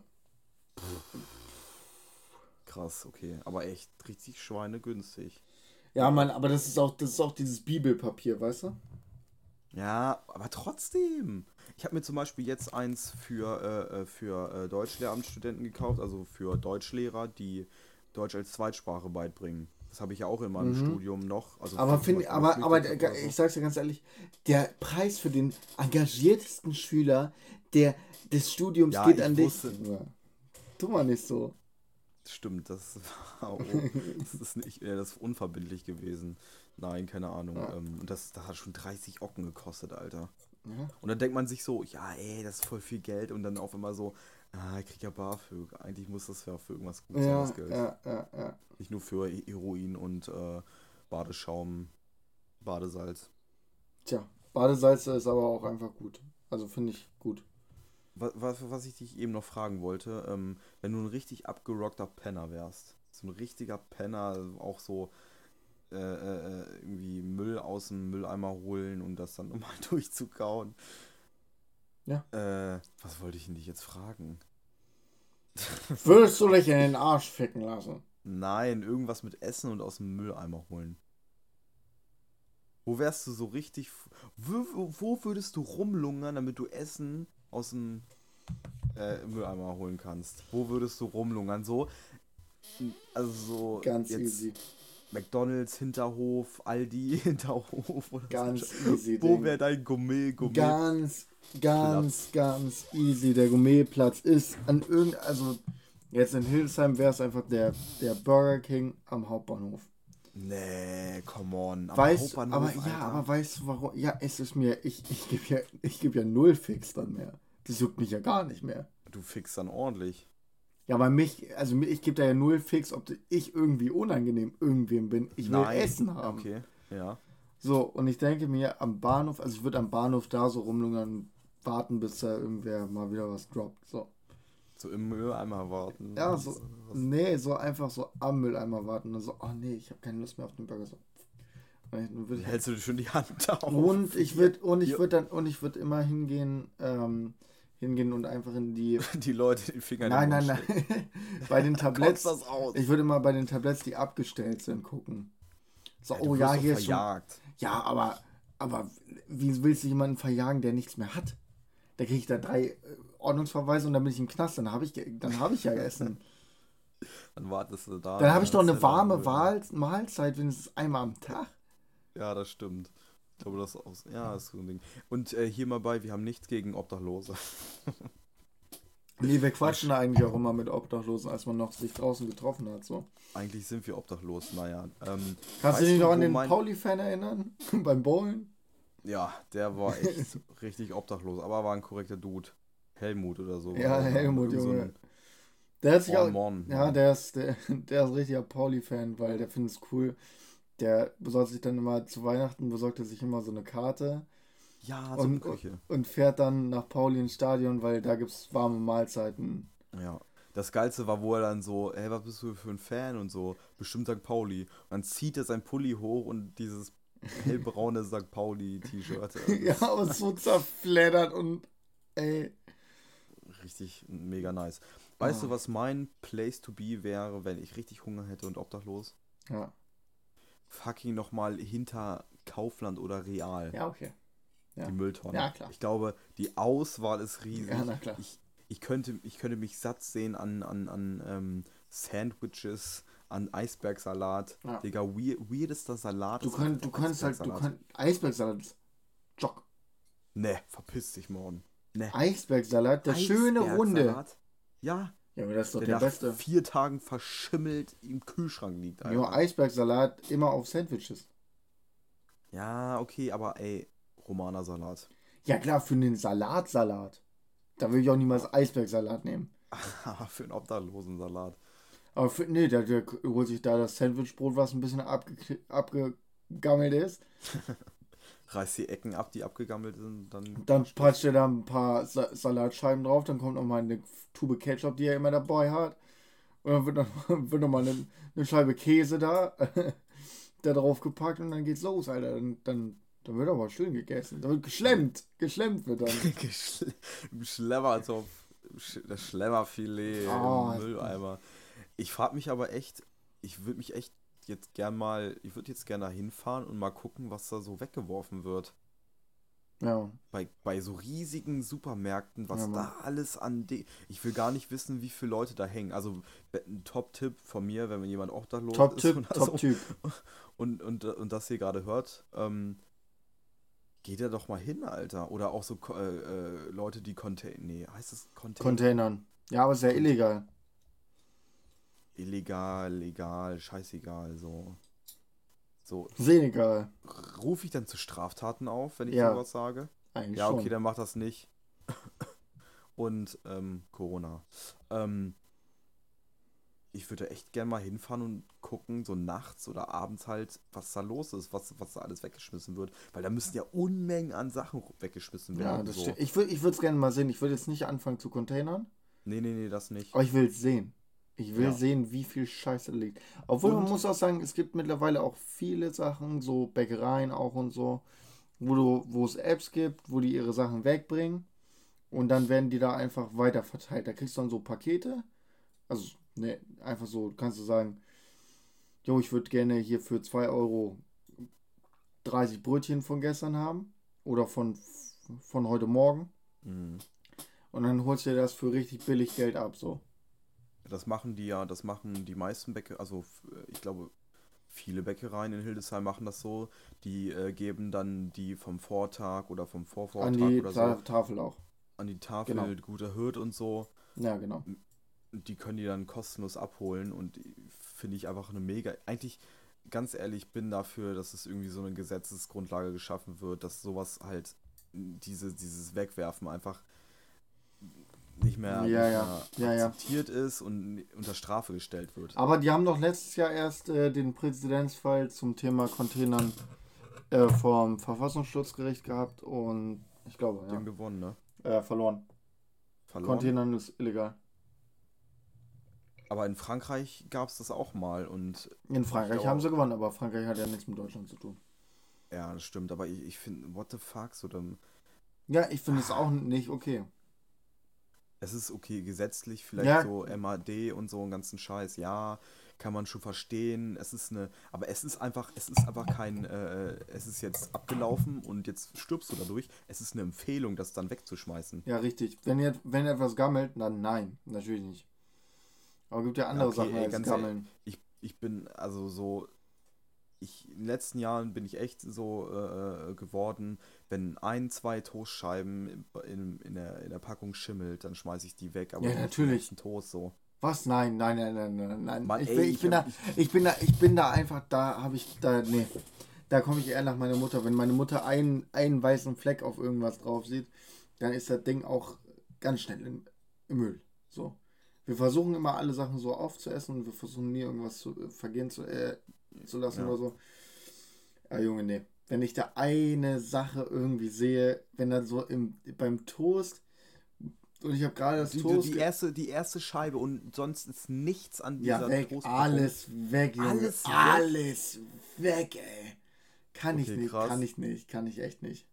Krass, okay. Aber echt richtig schweinegünstig. Ja, Mann, aber das ist auch, das ist auch dieses Bibelpapier, weißt du? Ja, aber trotzdem. Ich habe mir zum Beispiel jetzt eins für, äh, äh, für äh, Deutschlehramtsstudenten gekauft, also für Deutschlehrer, die Deutsch als Zweitsprache beibringen. Das habe ich ja auch in meinem Mhm. Studium noch. Also Aber finde, aber, aber so. ich sag's dir ganz ehrlich, der Preis für den engagiertesten Schüler der, des Studiums Ja, geht an dich. wusste-. Tu mal nicht so. Stimmt, das war auch, das ist nicht, das ist unverbindlich gewesen. Nein, keine Ahnung. Ja. Ähm, und das, das hat schon 30 Ocken gekostet, Alter. Ja. Und dann denkt man sich so, ja, ey, das ist voll viel Geld. Und dann auf einmal so, ah, ich krieg ja BAföG. Eigentlich muss das ja für irgendwas gut sein, Ja, das Geld. ja, ja, ja. Nicht nur für Heroin und äh, Badeschaum, Badesalz. Tja, Badesalze ist aber auch einfach gut. Also finde ich gut. Was, was, was ich dich eben noch fragen wollte, ähm, wenn du ein richtig abgerockter Penner wärst, so ein richtiger Penner, auch so äh, äh, irgendwie Müll aus dem Mülleimer holen und das dann nochmal durchzukauen. Ja. Äh, was wollte ich denn dich jetzt fragen? Würdest du dich in den Arsch ficken lassen? Nein, irgendwas mit Essen und aus dem Mülleimer holen. Wo wärst du so richtig. Wo, wo, wo würdest du rumlungern, damit du Essen aus dem äh, Mülleimer holen kannst? Wo würdest du rumlungern? So. Also so. Ganz jetzt easy. McDonalds, Hinterhof, Aldi, Hinterhof oder Ganz so. easy, Wo wäre dein Gourmet, Gourmet? Ganz, ganz, ganz easy. Der Gourmetplatz ist an irgendein, also jetzt in Hildesheim wäre es einfach der, der Burger King am Hauptbahnhof. Nee, come on. am Weißt, Hauptbahnhof, aber ja, aber weißt du warum? Ja, es ist mir, ich, ich gebe ja, ich gebe ja null Fix dann mehr. Das juckt mich ja gar nicht mehr. Du fixst dann ordentlich. Ja, aber mich, also ich gebe da ja null Fix, ob ich irgendwie unangenehm irgendwem bin. Ich will Nein. Essen haben. Okay, ja. So, und ich denke mir am Bahnhof, also ich würde am Bahnhof da so rumlungern, warten, bis da irgendwer mal wieder was droppt. So. So im Mülleimer warten. Ja, so, nee, so einfach so am Mülleimer warten und so, oh nee, ich habe keine Lust mehr auf den Burger. So. Dann Hältst du dir schon die Hand auf? und ich würde und ich würde dann und ich würde immer hingehen, ähm, hingehen und einfach in die Die Leute die Finger in Nein, den nein, nein. bei den Tabletts. Ich würde immer bei den Tabletts, die abgestellt sind, gucken. So, Ja, oh ja, hier ist schon. Ja, aber, aber wie willst du jemanden verjagen, der nichts mehr hat? Da kriege ich da drei äh, Ordnungsverweise und dann bin ich im Knast. Dann habe ich, dann habe ich ja Essen. Dann wartest du da. Dann habe ich doch eine warme Wahl, Mahlzeit, wenigstens einmal am Tag. Ja, das stimmt. Ich glaube, das ist auch. Ja, ist so ein Ding. Und äh, hier mal bei, wir haben nichts gegen Obdachlose. Nee, wir quatschen da eigentlich auch immer mit Obdachlosen, als man noch sich draußen getroffen hat. So. Eigentlich sind wir obdachlos, naja. Ähm, Kannst du dich noch an den mein- Pauli-Fan erinnern? Beim Bowlen? Ja, der war echt richtig obdachlos, aber war ein korrekter Dude. Helmut oder so. Ja, Oder Helmut, so Junge. Der hat sich auch, Mormon. Ja, der ist, der, der ist richtiger Pauli-Fan, weil der findet es cool. Der besorgt sich dann immer zu Weihnachten, besorgt er sich immer so eine Karte Ja, und, Suppenküche. und fährt dann nach Pauli ins Stadion, weil da gibt es warme Mahlzeiten. Ja. Das Geilste war, wo er dann so, hey, was bist du für ein Fan und so, bestimmt St. Pauli. Und dann zieht er sein Pulli hoch und dieses hellbraune St. Pauli-T-Shirt. ja, aber so zerfleddert und ey. richtig mega nice. Weißt Ah. du, was mein Place to be wäre, wenn ich richtig Hunger hätte und obdachlos? Ja. Fucking nochmal hinter Kaufland oder Real. Ja, okay. ja. Die Mülltonne. Ja, klar. Ich glaube, die Auswahl ist riesig. Ja, na klar. Ich, ich, könnte, ich könnte mich satt sehen an, an, an ähm, Sandwiches, an Eisbergsalat. Ja. Digga, weir weirdester Salat. Du, einfach du kannst halt, du Eisbergsalat. kannst, Eisbergsalat Jock. Ne, verpiss dich morgen. Ne. Eisbergsalat, der schöne Runde. Eisbergsalat? Ja, Ja, aber das ist doch der der nach beste. vier Tagen verschimmelt im Kühlschrank liegt. Nur Alter. Eisbergsalat immer auf Sandwiches. Ja, okay, aber ey, Romanersalat. Ja klar, für den Salatsalat. Da würde ich auch niemals Eisbergsalat nehmen. Für einen Obdachlosensalat. Aber für, nee, der, der holt sich da das Sandwichbrot, was ein bisschen abge, abgegammelt ist. Reißt die Ecken ab, die abgegammelt sind, dann. Dann patscht er da ein paar Sa Salatscheiben drauf. Dann kommt noch mal eine Tube Ketchup, die er immer dabei hat. Und dann wird noch, wird noch mal eine, eine Scheibe Käse da, da drauf gepackt und dann geht's los, Alter. Dann, dann, dann wird aber schön gegessen. Da wird geschlemmt. Geschlemmt wird dann. Geschle- Schlemmertopf. Sch das Schlemmerfilet Oh. im Mülleimer. Ich frage mich aber echt, ich würde mich echt jetzt gern mal, ich würde jetzt gerne da hinfahren und mal gucken, was da so weggeworfen wird. Ja. Bei, bei so riesigen Supermärkten, was Ja, da alles an de Ich will gar nicht wissen, wie viele Leute da hängen. Also ein Top-Tipp von mir, wenn jemand obdachlos ist Top-Tipp, oder so, Top-Typ. und, und, und das hier gerade hört, ähm, geht da doch mal hin, Alter. Oder auch so äh, äh, Leute, die Container. Nee, heißt das Container? Containern. Ja, aber ist ja illegal. Illegal, legal, scheißegal, so. So, Ist eh egal. rufe ich dann zu Straftaten auf, wenn ich Ja. sowas sage? Eigentlich Ja, schon. okay, dann mach das nicht. Und ähm, Corona. Ähm, ich würde echt gerne mal hinfahren und gucken, so nachts oder abends halt, was da los ist, was, was da alles weggeschmissen wird. Weil da müssen ja Unmengen an Sachen weggeschmissen Ja, werden. das so. stimmt. Ich würde es gerne mal sehen. Ich würde jetzt nicht anfangen zu containern, Nee, nee, nee, das nicht. aber ich will es sehen. Ich will Ja. sehen, wie viel Scheiße da liegt. Obwohl man Und- muss auch sagen, es gibt mittlerweile auch viele Sachen, so Bäckereien auch und so, wo du, wo es Apps gibt, wo die ihre Sachen wegbringen und dann werden die da einfach weiter verteilt. Da kriegst du dann so Pakete. Also, ne, einfach so, kannst du sagen, jo, ich würde gerne hier für 2 Euro 30 Brötchen von gestern haben oder von, von heute Morgen. Mhm. Und dann holst du dir das für richtig billig Geld ab, so. Das machen die ja, das machen die meisten Bäckereien, also f- ich glaube, viele Bäckereien in Hildesheim machen das so. Die äh, geben dann die vom Vortag oder vom Vorvortag An die oder Ta so Tafel auch. an die Tafel, Genau. guter Hirt und so. Ja, genau. Und die können die dann kostenlos abholen und finde ich einfach eine mega. Eigentlich, ganz ehrlich, bin dafür, dass es irgendwie so eine Gesetzesgrundlage geschaffen wird, dass sowas halt, diese, dieses Wegwerfen einfach nicht mehr, Ja, nicht ja. mehr Ja, ja. akzeptiert ist und unter Strafe gestellt wird. Aber die haben doch letztes Jahr erst äh, den Präzedenzfall zum Thema Containern äh, vom Verfassungsschutzgericht gehabt und ich glaube, Die haben ja, gewonnen, ne? äh, verloren. Verloren. Containern ist illegal. Aber in Frankreich gab es das auch mal und In Frankreich haben sie gewonnen, aber Frankreich hat ja nichts mit Deutschland zu tun. ja, das stimmt. Aber ich, ich finde, what the fuck, so dann. Ja, ich finde es auch nicht okay. Es ist okay, gesetzlich vielleicht Ja. so MAD und so einen ganzen Scheiß, ja, kann man schon verstehen. Es ist eine, aber es ist einfach, es ist einfach kein, äh, es ist jetzt abgelaufen und jetzt stirbst du dadurch. Es ist eine Empfehlung, das dann wegzuschmeißen. Ja, richtig. Wenn, jetzt, wenn etwas gammelt, dann nein, natürlich nicht. Aber es gibt ja andere okay, Sachen ey, als Gammeln. Ich, ich bin also so, ich, in den letzten Jahren bin ich echt so äh, geworden, wenn ein, zwei Toastscheiben in, in, der, in der Packung schimmelt, dann schmeiße ich die weg. Aber Ja, natürlich. ganzen Toast so. Was? Nein, nein, nein, nein, nein, nein. Mann, ich, ey, bin, ich, bin da, ich bin da, ich bin da einfach, da habe ich, da, nee. Da komme ich eher nach meiner Mutter. Wenn meine Mutter einen, einen weißen Fleck auf irgendwas drauf sieht, dann ist das Ding auch ganz schnell im, im Müll. So. Wir versuchen immer alle Sachen so aufzuessen und wir versuchen nie irgendwas zu äh, vergehen zu, äh, zu lassen Ja. oder so. Ja, Junge, nee. Wenn ich da eine Sache irgendwie sehe, wenn dann so im, beim Toast und ich habe gerade das Die, Toast die, erste, die erste Scheibe und sonst ist nichts an Ja, dieser weg, Toastpackung. alles weg, Junge. Alles Alles weg? ey. Kann ich Okay, nicht, krass. kann ich nicht, kann ich echt nicht.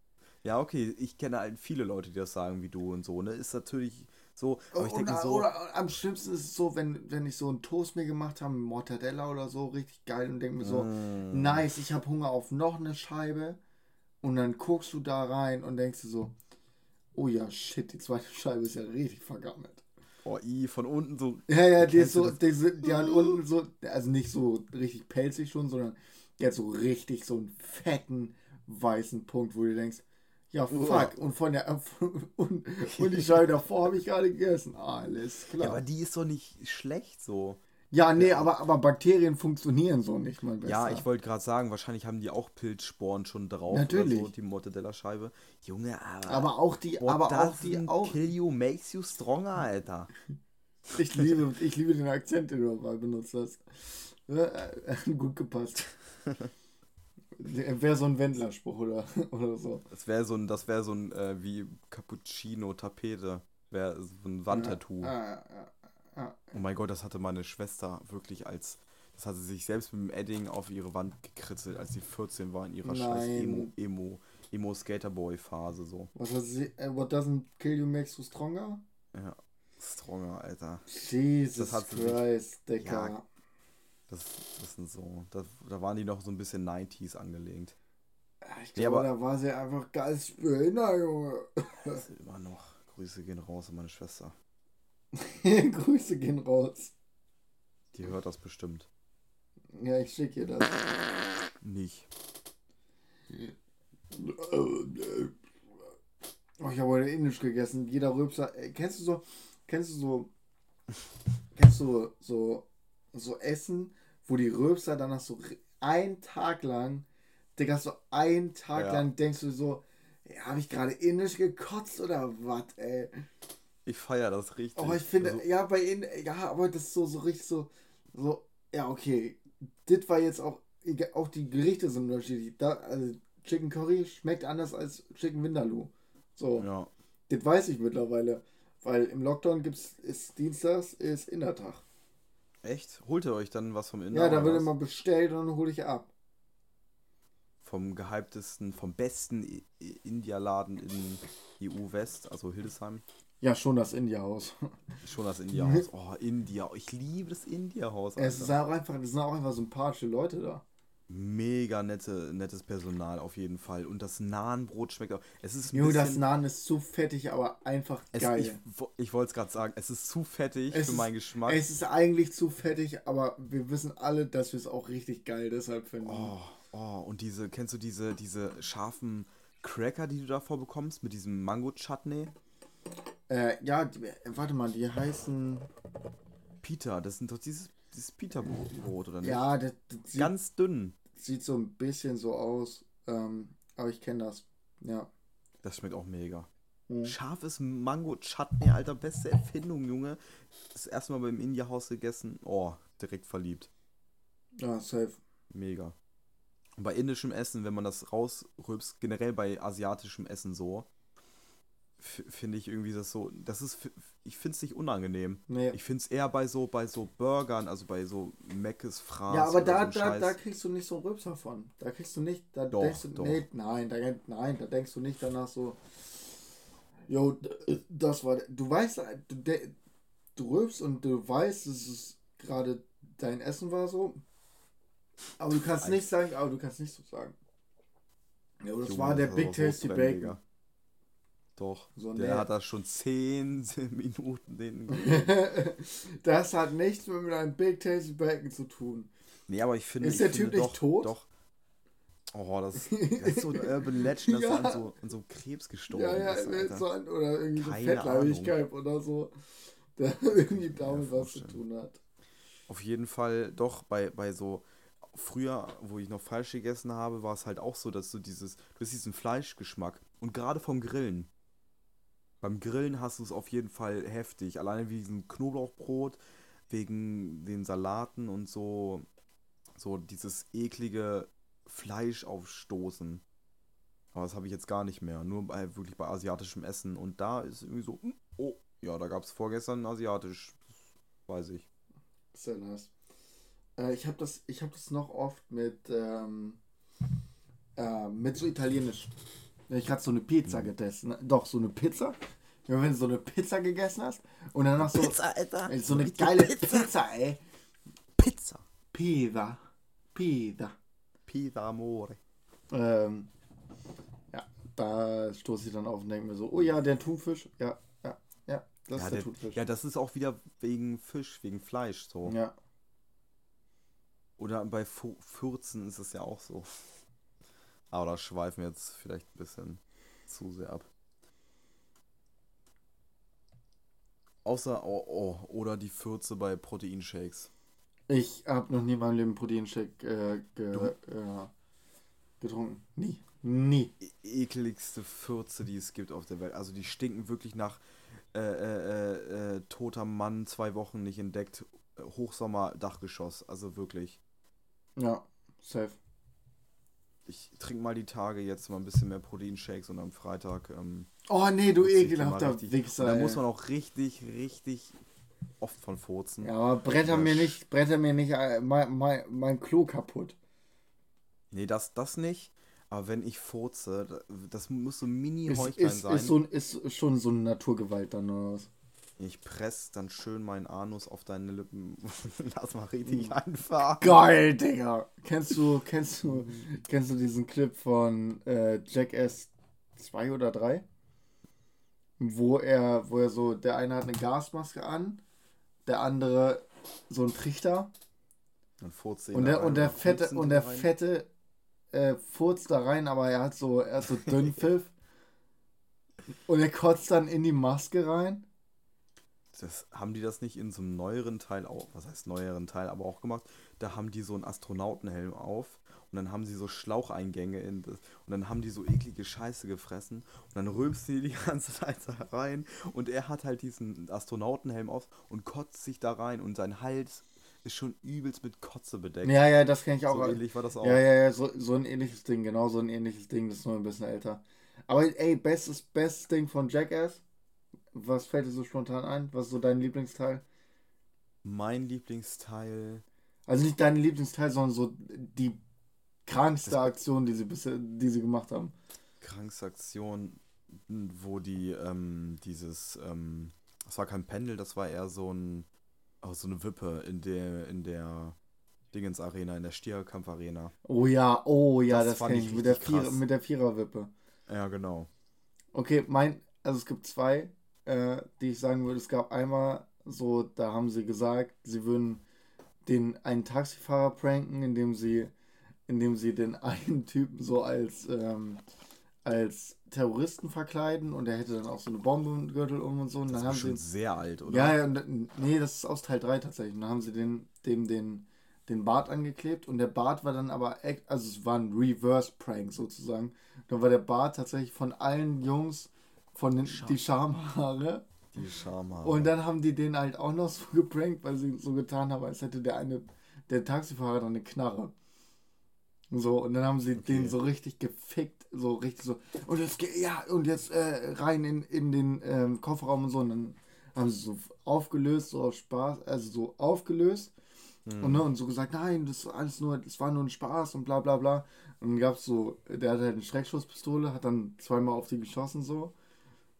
Ja, okay, ich kenne halt viele Leute, die das sagen wie du und so, ne? Ist natürlich So, aber ich denke so, oder am schlimmsten ist es so, wenn, wenn ich so einen Toast mir gemacht habe, mit Mortadella oder so, richtig geil und denke mir so, Mm. nice, ich habe Hunger auf noch eine Scheibe. Und dann guckst du da rein und denkst dir so, oh ja, shit, die zweite Scheibe ist ja richtig vergammelt. oh, i, von unten so, Ja, ja, die ist du so, die, sind, die hat unten so, also nicht so richtig pelzig schon, sondern die hat so richtig so einen fetten weißen Punkt, wo du denkst, ja fuck, und von der und, und die Scheibe davor habe ich gerade gegessen. Alles ja, klar. aber die ist doch nicht schlecht so. Ja, nee, aber, aber Bakterien funktionieren so nicht, mein Bester. Ja, ich wollte gerade sagen, wahrscheinlich haben die auch Pilzsporen schon drauf. Natürlich. Oder so, die Mortadella-Scheibe. Junge, aber. Aber auch die, what aber auch die, auch. kill you makes you stronger, Alter. Ich liebe, ich liebe den Akzent, den du dabei benutzt hast. Ja, äh, Gut gepasst. Wäre so ein Wendlerspruch oder, oder so. Das wäre so ein, das wäre so ein, äh, wie Cappuccino-Tapete. Wäre so ein Wandtattoo. Ah, ah, ah. Oh mein Gott, das hatte meine Schwester wirklich als. Das hatte sie sich selbst mit dem Edding auf ihre Wand gekritzelt, als sie 14 war in ihrer scheiß. Emo, Emo, Emo Skaterboy-Phase so. Was hat sie? äh, What doesn't kill you makes you stronger? Ja. Stronger, Alter. Jesus hat Christ, Dicker. Ja. Das, das sind so. Da, da waren die noch so ein bisschen 90s angelegt. Ich Nee, glaube, aber- da war sie einfach geistbehindert, Junge. Das ist immer noch. Grüße gehen raus an meine Schwester. Grüße gehen raus. Die hört das bestimmt. Ja, ich schicke ihr das. Nicht. Oh, ich habe heute Indisch gegessen. Jeder Rülpser. Äh, Kennst du so, kennst du so, kennst du so, so Essen, wo die danach so ri- einen Tag lang, Digga, so einen Tag Ja. lang denkst du so, ja, habe ich gerade Indisch gekotzt oder was, ey? Ich feiere das richtig. Aber ich finde, Also, ja, bei Ind ja, aber das ist so, so richtig so, so, ja, okay. Das war jetzt auch, egal, auch die Gerichte sind unterschiedlich. Da, also Chicken Curry schmeckt anders als Chicken Vindaloo. So, ja. das weiß ich mittlerweile. Weil im Lockdown gibt's, ist Dienstags, ist Innertag. Echt? Holt ihr euch dann was vom Inder? Ja, da wird immer bestellt und dann hole ich ab. Vom gehyptesten, vom besten India-Laden in EU West, also Hildesheim. Ja, schon das India-Haus. Schon das India-Haus. Oh, India. Ich liebe das India-Haus. Es Alter. auch einfach, es sind auch einfach sympathische Leute da. Mega nette, nettes Personal auf jeden Fall. Und das Nahenbrot schmeckt auch. Es ist Jo, das bisschen, Naan ist zu fettig, aber einfach es, geil. Ich, ich wollte es gerade sagen, es ist zu fettig Es für ist- meinen Geschmack. Es ist eigentlich zu fettig, aber wir wissen alle, dass wir es auch richtig geil deshalb finden. Oh, oh, und diese, kennst du diese, diese scharfen Cracker, die du davor bekommst, mit diesem Mango-Chutney? Äh, ja, die, warte mal, die heißen. Pita, das sind doch dieses, dieses Pita-Brot, oder nicht? Ja, das, das Ganz dünn. Sieht so ein bisschen so aus. Ähm, aber ich kenne das. Ja. Das schmeckt auch mega. Mhm. Scharfes Mango-Chutney, alter, beste Erfindung, Junge. Das erste Mal beim India-Haus gegessen. Oh, direkt verliebt. Ja, safe. Mega. Und bei indischem Essen, wenn man das rausrülpst, generell bei asiatischem Essen so, finde ich irgendwie das so, das ist, ich finde es nicht unangenehm. Nee. Ich finde es eher bei so, bei so Burgern, also bei so Meckes, Fraß ja, aber da, so da, da kriegst du nicht so Rübser von. Da kriegst du nicht, da Doch, denkst du, doch. nee, nein, da, nein, da denkst du nicht danach so, jo, d- das war, du weißt, du, de, du rülpst und du weißt, dass es gerade dein Essen war so, aber du kannst nicht sagen, aber du kannst nicht so sagen. Jo, das Junge, war der das Big ist Tasty. Bacon. Doch, So, der nee. hat da schon 10 Minuten den. das hat nichts mehr mit einem Big Tasty Bacon zu tun. nee, aber ich finde. Ist ich der finde Typ nicht doch, tot? Doch. Oh, das, das ist so ein Urban Legend, dass Ja. er an so, an so Krebs gestorben Ja, ja, ist. Alter. so ein, oder irgendwie so Fettleibigkeit oder so, der irgendwie damit was zu tun hat. Auf jeden Fall doch bei, bei so früher, wo ich noch Fleisch gegessen habe, war es halt auch so, dass du dieses, du hast diesen Fleischgeschmack und gerade vom Grillen. Beim Grillen hast du es auf jeden Fall heftig. Alleine wie diesem Knoblauchbrot, wegen den Salaten und so, so dieses eklige Fleisch aufstoßen. Aber das habe ich jetzt gar nicht mehr. Nur bei, wirklich bei asiatischem Essen. Und da ist irgendwie so, hm, oh, ja, da gab es vorgestern asiatisch. Weiß ich. Sehr nice. Äh, ich habe das, hab das noch oft mit, ähm, äh, mit so italienisch. Ich hatte so eine Pizza Mhm. getestet. Ne? Doch, so eine Pizza Ja, wenn du so eine Pizza gegessen hast und danach so, Pizza, Alter. so eine geile Pizza. ey. Pizza. Pizza. Pizza. Pizza amore. Ähm, ja, da stoße ich dann auf und denke mir so, oh ja, der Thunfisch. Ja, ja, ja, das Ja, ist der, der, Thunfisch. ja, das ist auch wieder wegen Fisch, wegen Fleisch so. ja. Oder bei Furzen ist es ja auch so. Aber da schweifen wir jetzt vielleicht ein bisschen zu sehr ab. Außer, oh, oh, oder die Fürze bei Proteinshakes. Ich habe noch nie in meinem Leben Proteinshake äh, ge, äh, getrunken. Nie. Nie. E ekeligste Fürze, die es gibt auf der Welt. Also die stinken wirklich nach äh, äh, äh, äh, toter Mann, zwei Wochen nicht entdeckt, Hochsommer, Dachgeschoss. Also wirklich. Ja, safe. Ich trinke mal die Tage jetzt mal ein bisschen mehr Proteinshakes und am Freitag. Ähm, Oh nee, du ekelhafter Wichser. Da muss man auch richtig, richtig oft von furzen. ja, aber bretter mir nicht, bretter mir nicht äh, mein, mein, mein Klo kaputt. Nee, das, das nicht. Aber wenn ich furze, da- das muss so mini Ist, ist, sein. ist, so, ein- ist schon so eine Naturgewalt dann oder was? Ich presse dann schön meinen Anus auf deine Lippen. Lass mal richtig einfach. Geil, Digga. Kennst du, kennst du, kennst du diesen Clip von äh, Jackass 2 oder 3? Wo er, wo er so, der eine hat eine Gasmaske an, der andere so einen Trichter Dann furzt und der, und der fette, und der fette äh, furzt da rein, aber er hat so, er hat so Dünnpfiff und er kotzt dann in die Maske rein. Das, haben die das nicht in so einem neueren Teil auch, was heißt neueren Teil, aber auch gemacht? Da haben die so einen Astronautenhelm auf und dann haben sie so Schlaucheingänge in das, und dann haben die so eklige Scheiße gefressen und dann rülpst die die ganze Zeit da rein und er hat halt diesen Astronautenhelm auf und kotzt sich da rein und sein Hals ist schon übelst mit Kotze bedeckt. Ja, ja, das kenne ich auch. so ähnlich war das auch. Ja, ja, ja, so, so ein ähnliches Ding, genau so ein ähnliches Ding, das ist nur ein bisschen älter. Aber ey, bestes, bestes Ding von Jackass. Was fällt dir so spontan ein? Was ist so dein Lieblingsteil? Mein Lieblingsteil. Also nicht dein Lieblingsteil, sondern so die krankste Aktion, die sie bisher, die sie gemacht haben. Krankste-Aktion, wo die ähm, dieses, ähm, das war kein Pendel, das war eher so ein, oh, so eine Wippe in der, in der Dingens-Arena, in der Stierkampf-Arena. Oh ja, oh ja, Das das, kenne ich mit der, richtig Vier, krass. mit der Viererwippe. Ja, genau. Okay, mein, also es gibt zwei, äh, die ich sagen würde. Es gab einmal so, da haben sie gesagt, sie würden den einen Taxifahrer pranken, indem sie, indem sie den einen Typen so als, ähm, als Terroristen verkleiden und er hätte dann auch so eine Bombe im Gürtel um und so. Und Das dann ist haben sie schon sehr alt, oder? ja, ja, und, nee, das ist aus Teil 3 tatsächlich. Und dann haben sie den, dem den, den Bart angeklebt und der Bart war dann aber, also es war ein Reverse-Prank sozusagen. Dann war der Bart tatsächlich von allen Jungs von den, die Schamhaare. Die Schamhaare. Und dann haben die den halt auch noch so geprankt, weil sie so getan haben, als hätte der eine, der Taxifahrer dann eine Knarre. So, und dann haben sie den Okay. so richtig gefickt, so richtig so, und jetzt, geh- ja, und jetzt äh, rein in, in den ähm, Kofferraum und so, und dann haben sie so aufgelöst, so aus Spaß, also so aufgelöst, Hm. und, ne, und so gesagt, nein, das war alles nur, das war nur ein Spaß und bla bla bla. Und dann gab es so, der hatte halt eine Schreckschusspistole, hat dann zweimal auf die geschossen, so.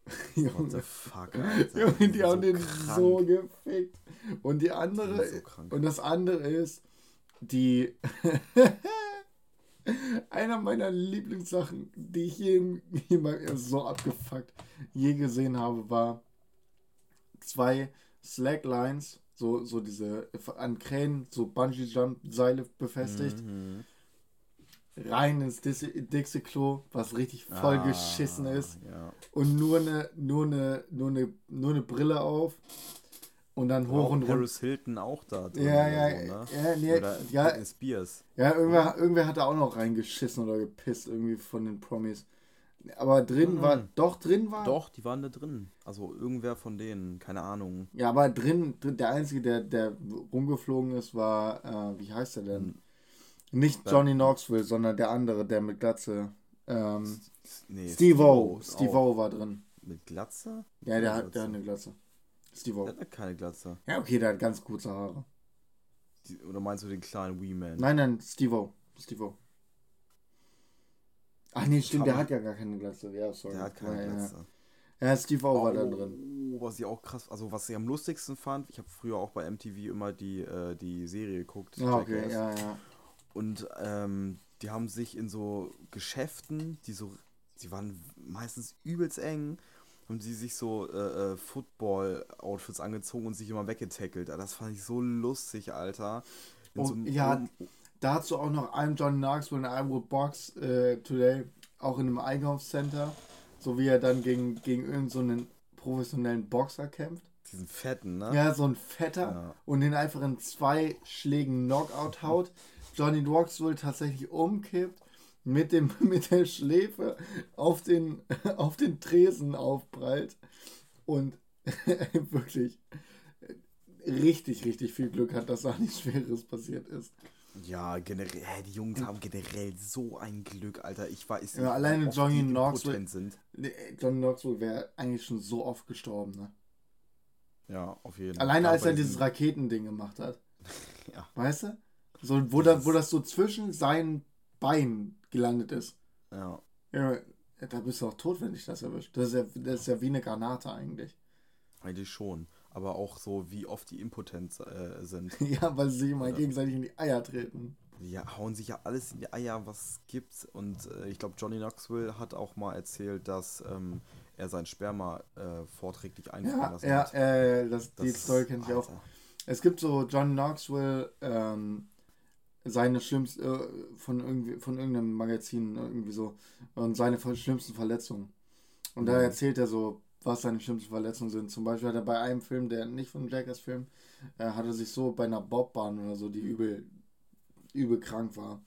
What the fuck, Alter. Junge, die so haben den krank. so gefickt. Und die Die andere, sind so und das andere ist, die, einer meiner Lieblingssachen, die ich je, je so abgefuckt je gesehen habe, war zwei Slacklines, so, so diese an Kränen, so Bungee-Jump-Seile befestigt, Mhm. Rein ins Dixie- Dixie-Klo, was richtig voll Ah, geschissen ist Ja. und nur eine, nur eine, nur eine, nur eine Brille auf und dann hoch und runter. Paris Hilton auch da drin Ja, ja, so, ne? ja, nee, Oder ja, Spears. ja, irgendwer, irgendwer hat da auch noch reingeschissen oder gepisst irgendwie von den Promis. Aber drin Mhm. war, doch drin war, Doch, die waren da drin. Also irgendwer von denen, keine Ahnung. ja, aber drin, drin der einzige, der, der rumgeflogen ist, war, äh, wie heißt er denn? Nicht Ja. Johnny Knoxville, sondern der andere, der mit Glatze. Ähm, Nee, Steve-O. Steve-O war drin. Mit Glatze? Ja, der hat, der hat eine Glatze. Steve-O. Der hat keine Glatze. Ja, okay, der hat ganz kurze Haare. Die, oder meinst du den kleinen Wee-Man? Nein, nein, Steve-O. Steve-O. Ach nee, stimmt, der hat ja gar keine Glatze. Ja, sorry. Der hat keine ja, ja. Glatze. Ja, Steve O war da Oh, drin. was ich auch krass, also was ich am lustigsten fand, ich habe früher auch bei MTV immer die, äh, die Serie geguckt. Ja, okay, Jackass. ja, ja. Und ähm, die haben sich in so Geschäften, die so, die waren meistens übelst eng, haben die sich so äh, äh, Football-Outfits angezogen und sich immer weggetackelt. Ah, Das fand ich so lustig, Alter. In Oh, so ja, Dazu auch noch I'm John Knoxville in I Will Box äh, Today, auch in einem Einkaufscenter, so wie er dann gegen, gegen irgendeinen so einen professionellen Boxer kämpft. diesen fetten, ne? Ja, so ein Fetter Ja. und den einfach in zwei Schlägen Knockout haut. Johnny Knoxville tatsächlich umkippt, mit, dem, mit der Schläfe auf den, auf den Tresen aufprallt und wirklich richtig, richtig viel Glück hat, dass da nichts Schweres passiert ist. Ja, generell, die Jungs haben generell so ein Glück, Alter. Ich weiß Ja, alleine Johnny Knoxville- sind. Johnny Knoxville wäre eigentlich schon so oft gestorben. Ne? Ja, auf jeden Fall. Alleine als er dieses Raketending gemacht hat. Ja. Weißt du? So, wo, da, Dieses- wo das so zwischen seinen Beinen gelandet ist. Ja, Ja, da bist du auch tot, wenn dich das erwischt. Das ist ja, das ist ja wie eine Granate eigentlich. eigentlich schon. Aber auch so, wie oft die impotent äh, sind. ja, weil sie sich immer Ja. gegenseitig in die Eier treten. Die hauen sich ja alles in die Eier, was es gibt. Und äh, ich glaube, Johnny Knoxville hat auch mal erzählt, dass ähm, er sein Sperma äh, vorträglich einfrieren Ja, lassen ja, hat. äh, das, die Das- Story kenne ich auch. Es gibt so John Knoxville, ähm, seine schlimmsten, äh, von, irgendwie, von irgendeinem Magazin irgendwie so, und seine schlimmsten Verletzungen. Und da Mhm. erzählt er so, was seine schlimmsten Verletzungen sind. Zum Beispiel hat er bei einem Film, der nicht von Jackass Film, äh, hat er sich so bei einer Bobbahn oder so, die übel, übel krank war.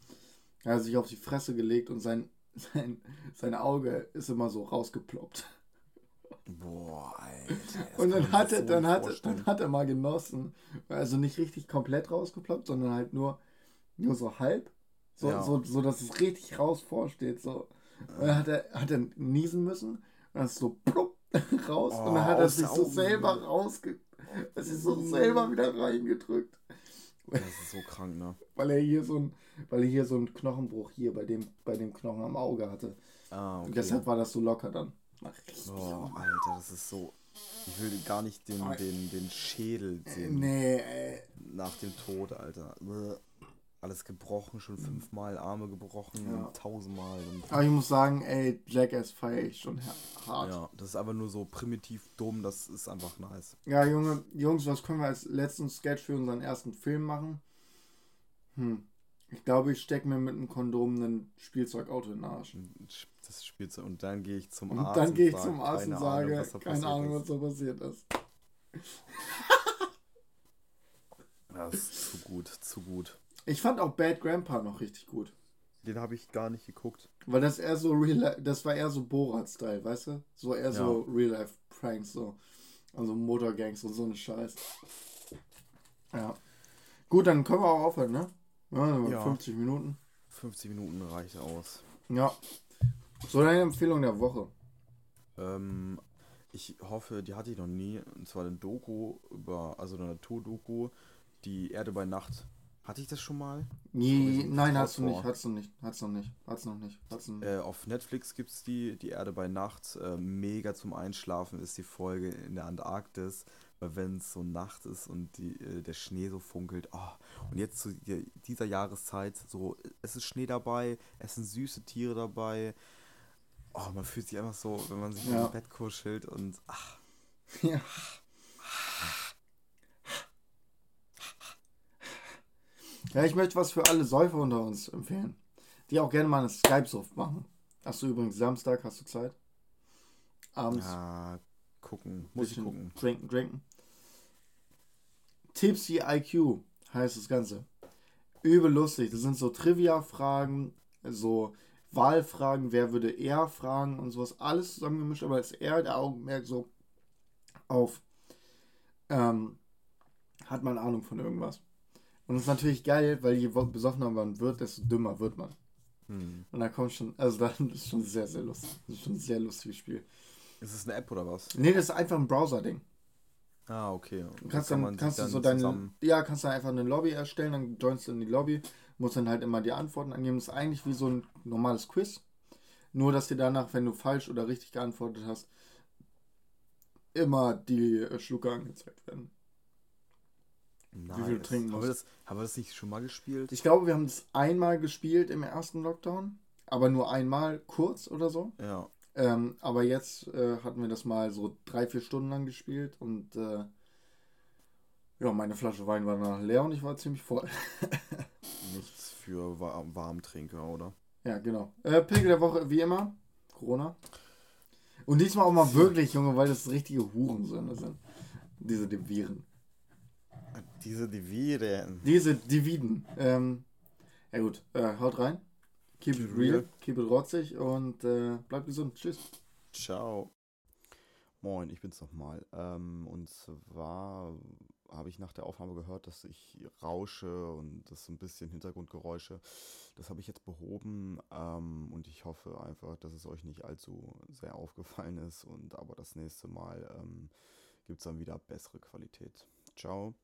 Er hat sich auf die Fresse gelegt und sein, sein, sein Auge ist immer so rausgeploppt. Boah, Alter. Und dann hat, er, dann, hat, dann hat er mal genossen. Also nicht richtig komplett rausgeploppt, sondern halt nur, nur so halb. So, Ja. so, so, dass es richtig raus vorsteht. So. Und dann hat er, hat er niesen müssen. Und dann ist so plupp raus. und dann Oh, hat er aus sich so selber rausge... Es ist so selber wieder reingedrückt. Das ist so krank, ne? Weil er hier so ein, weil er hier so einen Knochenbruch hier bei dem, bei dem Knochen am Auge hatte. Ah, okay. Und deshalb war das so locker dann. Oh, Alter, das ist so. Ich will gar nicht den, den, den Schädel sehen. Nee, ey. Nach dem Tod, Alter. Alles gebrochen, schon fünfmal Arme gebrochen, Ja. tausendmal. Und, Aber ich muss sagen, ey, Jackass feiere ich schon hart. ja, das ist einfach nur so primitiv dumm, das ist einfach nice. Ja, Junge, Jungs, was können wir als letzten Sketch für unseren ersten Film machen? Hm. Ich glaube, ich stecke mir mit einem Kondom ein Spielzeugauto in den Arsch. Das Spielzeug. Und dann gehe ich zum Und Arzt. dann gehe ich zum Arzt und sage, Ahnung, keine Ahnung, was da passiert ist. Das ist zu gut, zu gut. Ich fand auch Bad Grandpa noch richtig gut. Den habe ich gar nicht geguckt. Weil das eher so real das war eher so Borat-Style, weißt du? So eher so Real-Life-Pranks, so. Also Motorgangs und so eine Scheiß. Ja. Gut, dann können wir auch aufhören, ne? Ja, Ja. 50 Minuten. 50 Minuten reicht aus. Ja. So deine Empfehlung der Woche. Ähm, ich hoffe, die hatte ich noch nie. Und zwar eine Doku über, also eine Naturdoku, die Erde bei Nacht. Hatte ich das schon mal? Nee, So ein nein, hast du Traut nicht, hast du nicht, hast du noch nicht, hast du noch nicht, hast du noch nicht. Äh, auf Netflix gibt es die, die Erde bei Nacht. Äh, mega zum Einschlafen ist die Folge in der Antarktis. Weil wenn es so Nacht ist und die, äh, der Schnee so funkelt. Oh, und jetzt zu die- dieser Jahreszeit, so, es ist Schnee dabei, es sind süße Tiere dabei. Oh, man fühlt sich einfach so, wenn man sich Ja. im Bett kuschelt und ach, Ja. Ja, ich möchte was für alle Säufer unter uns empfehlen, die auch gerne mal eine Skype-Suft machen. Hast du übrigens Samstag, hast du Zeit? Abends ja, gucken, muss ich gucken. trinken, trinken. Tipsy IQ heißt das Ganze. Übel lustig. Das sind so Trivia-Fragen, so Wahlfragen, wer würde eher fragen und sowas. Alles zusammengemischt, aber ist eher der Augenmerk so auf, ähm, hat man Ahnung von irgendwas. Und das ist natürlich geil, weil je besoffener man wird, desto dümmer wird man. Hm. Und da kommt schon, also dann ist schon sehr, sehr lustig. Das ist schon ein sehr lustiges Spiel. Ist es eine App oder was? Nee, das ist einfach ein Browser-Ding. Ah, okay. Und Du kannst kann dann, kannst du dann so deine, ja, kannst du einfach eine Lobby erstellen, dann joinst du in die Lobby, musst dann halt immer die Antworten angeben. Das ist eigentlich wie so ein normales Quiz. Nur, dass dir danach, wenn du falsch oder richtig geantwortet hast, immer die äh, Schlucke angezeigt werden. Nice. Wie viel du trinken haben, wir musst. das, haben wir das nicht schon mal gespielt? Ich glaube, wir haben das einmal gespielt im ersten Lockdown, aber nur einmal kurz oder so. ja. Ähm, aber jetzt äh, hatten wir das mal so drei, vier Stunden lang gespielt und äh, ja, meine Flasche Wein war danach leer und ich war ziemlich voll. Nichts für Wa- Warmtrinker, oder? ja, genau. Äh, Pegel der Woche, wie immer, Corona. Und diesmal auch mal wirklich, Junge, weil das richtige Hurensöhne sind. Diese Viren. Diese Diviren. Diese Dividen. Ähm, ja gut, äh, haut rein. Keep it real, keep it rotzig und äh, bleibt gesund. Tschüss. Ciao. Moin, ich bin's nochmal. Ähm, und zwar habe ich nach der Aufnahme gehört, dass ich rausche und das so ein bisschen Hintergrundgeräusche. Das habe ich jetzt behoben ähm, und ich hoffe einfach, dass es euch nicht allzu sehr aufgefallen ist. Und aber das nächste Mal ähm, gibt es dann wieder bessere Qualität. Ciao.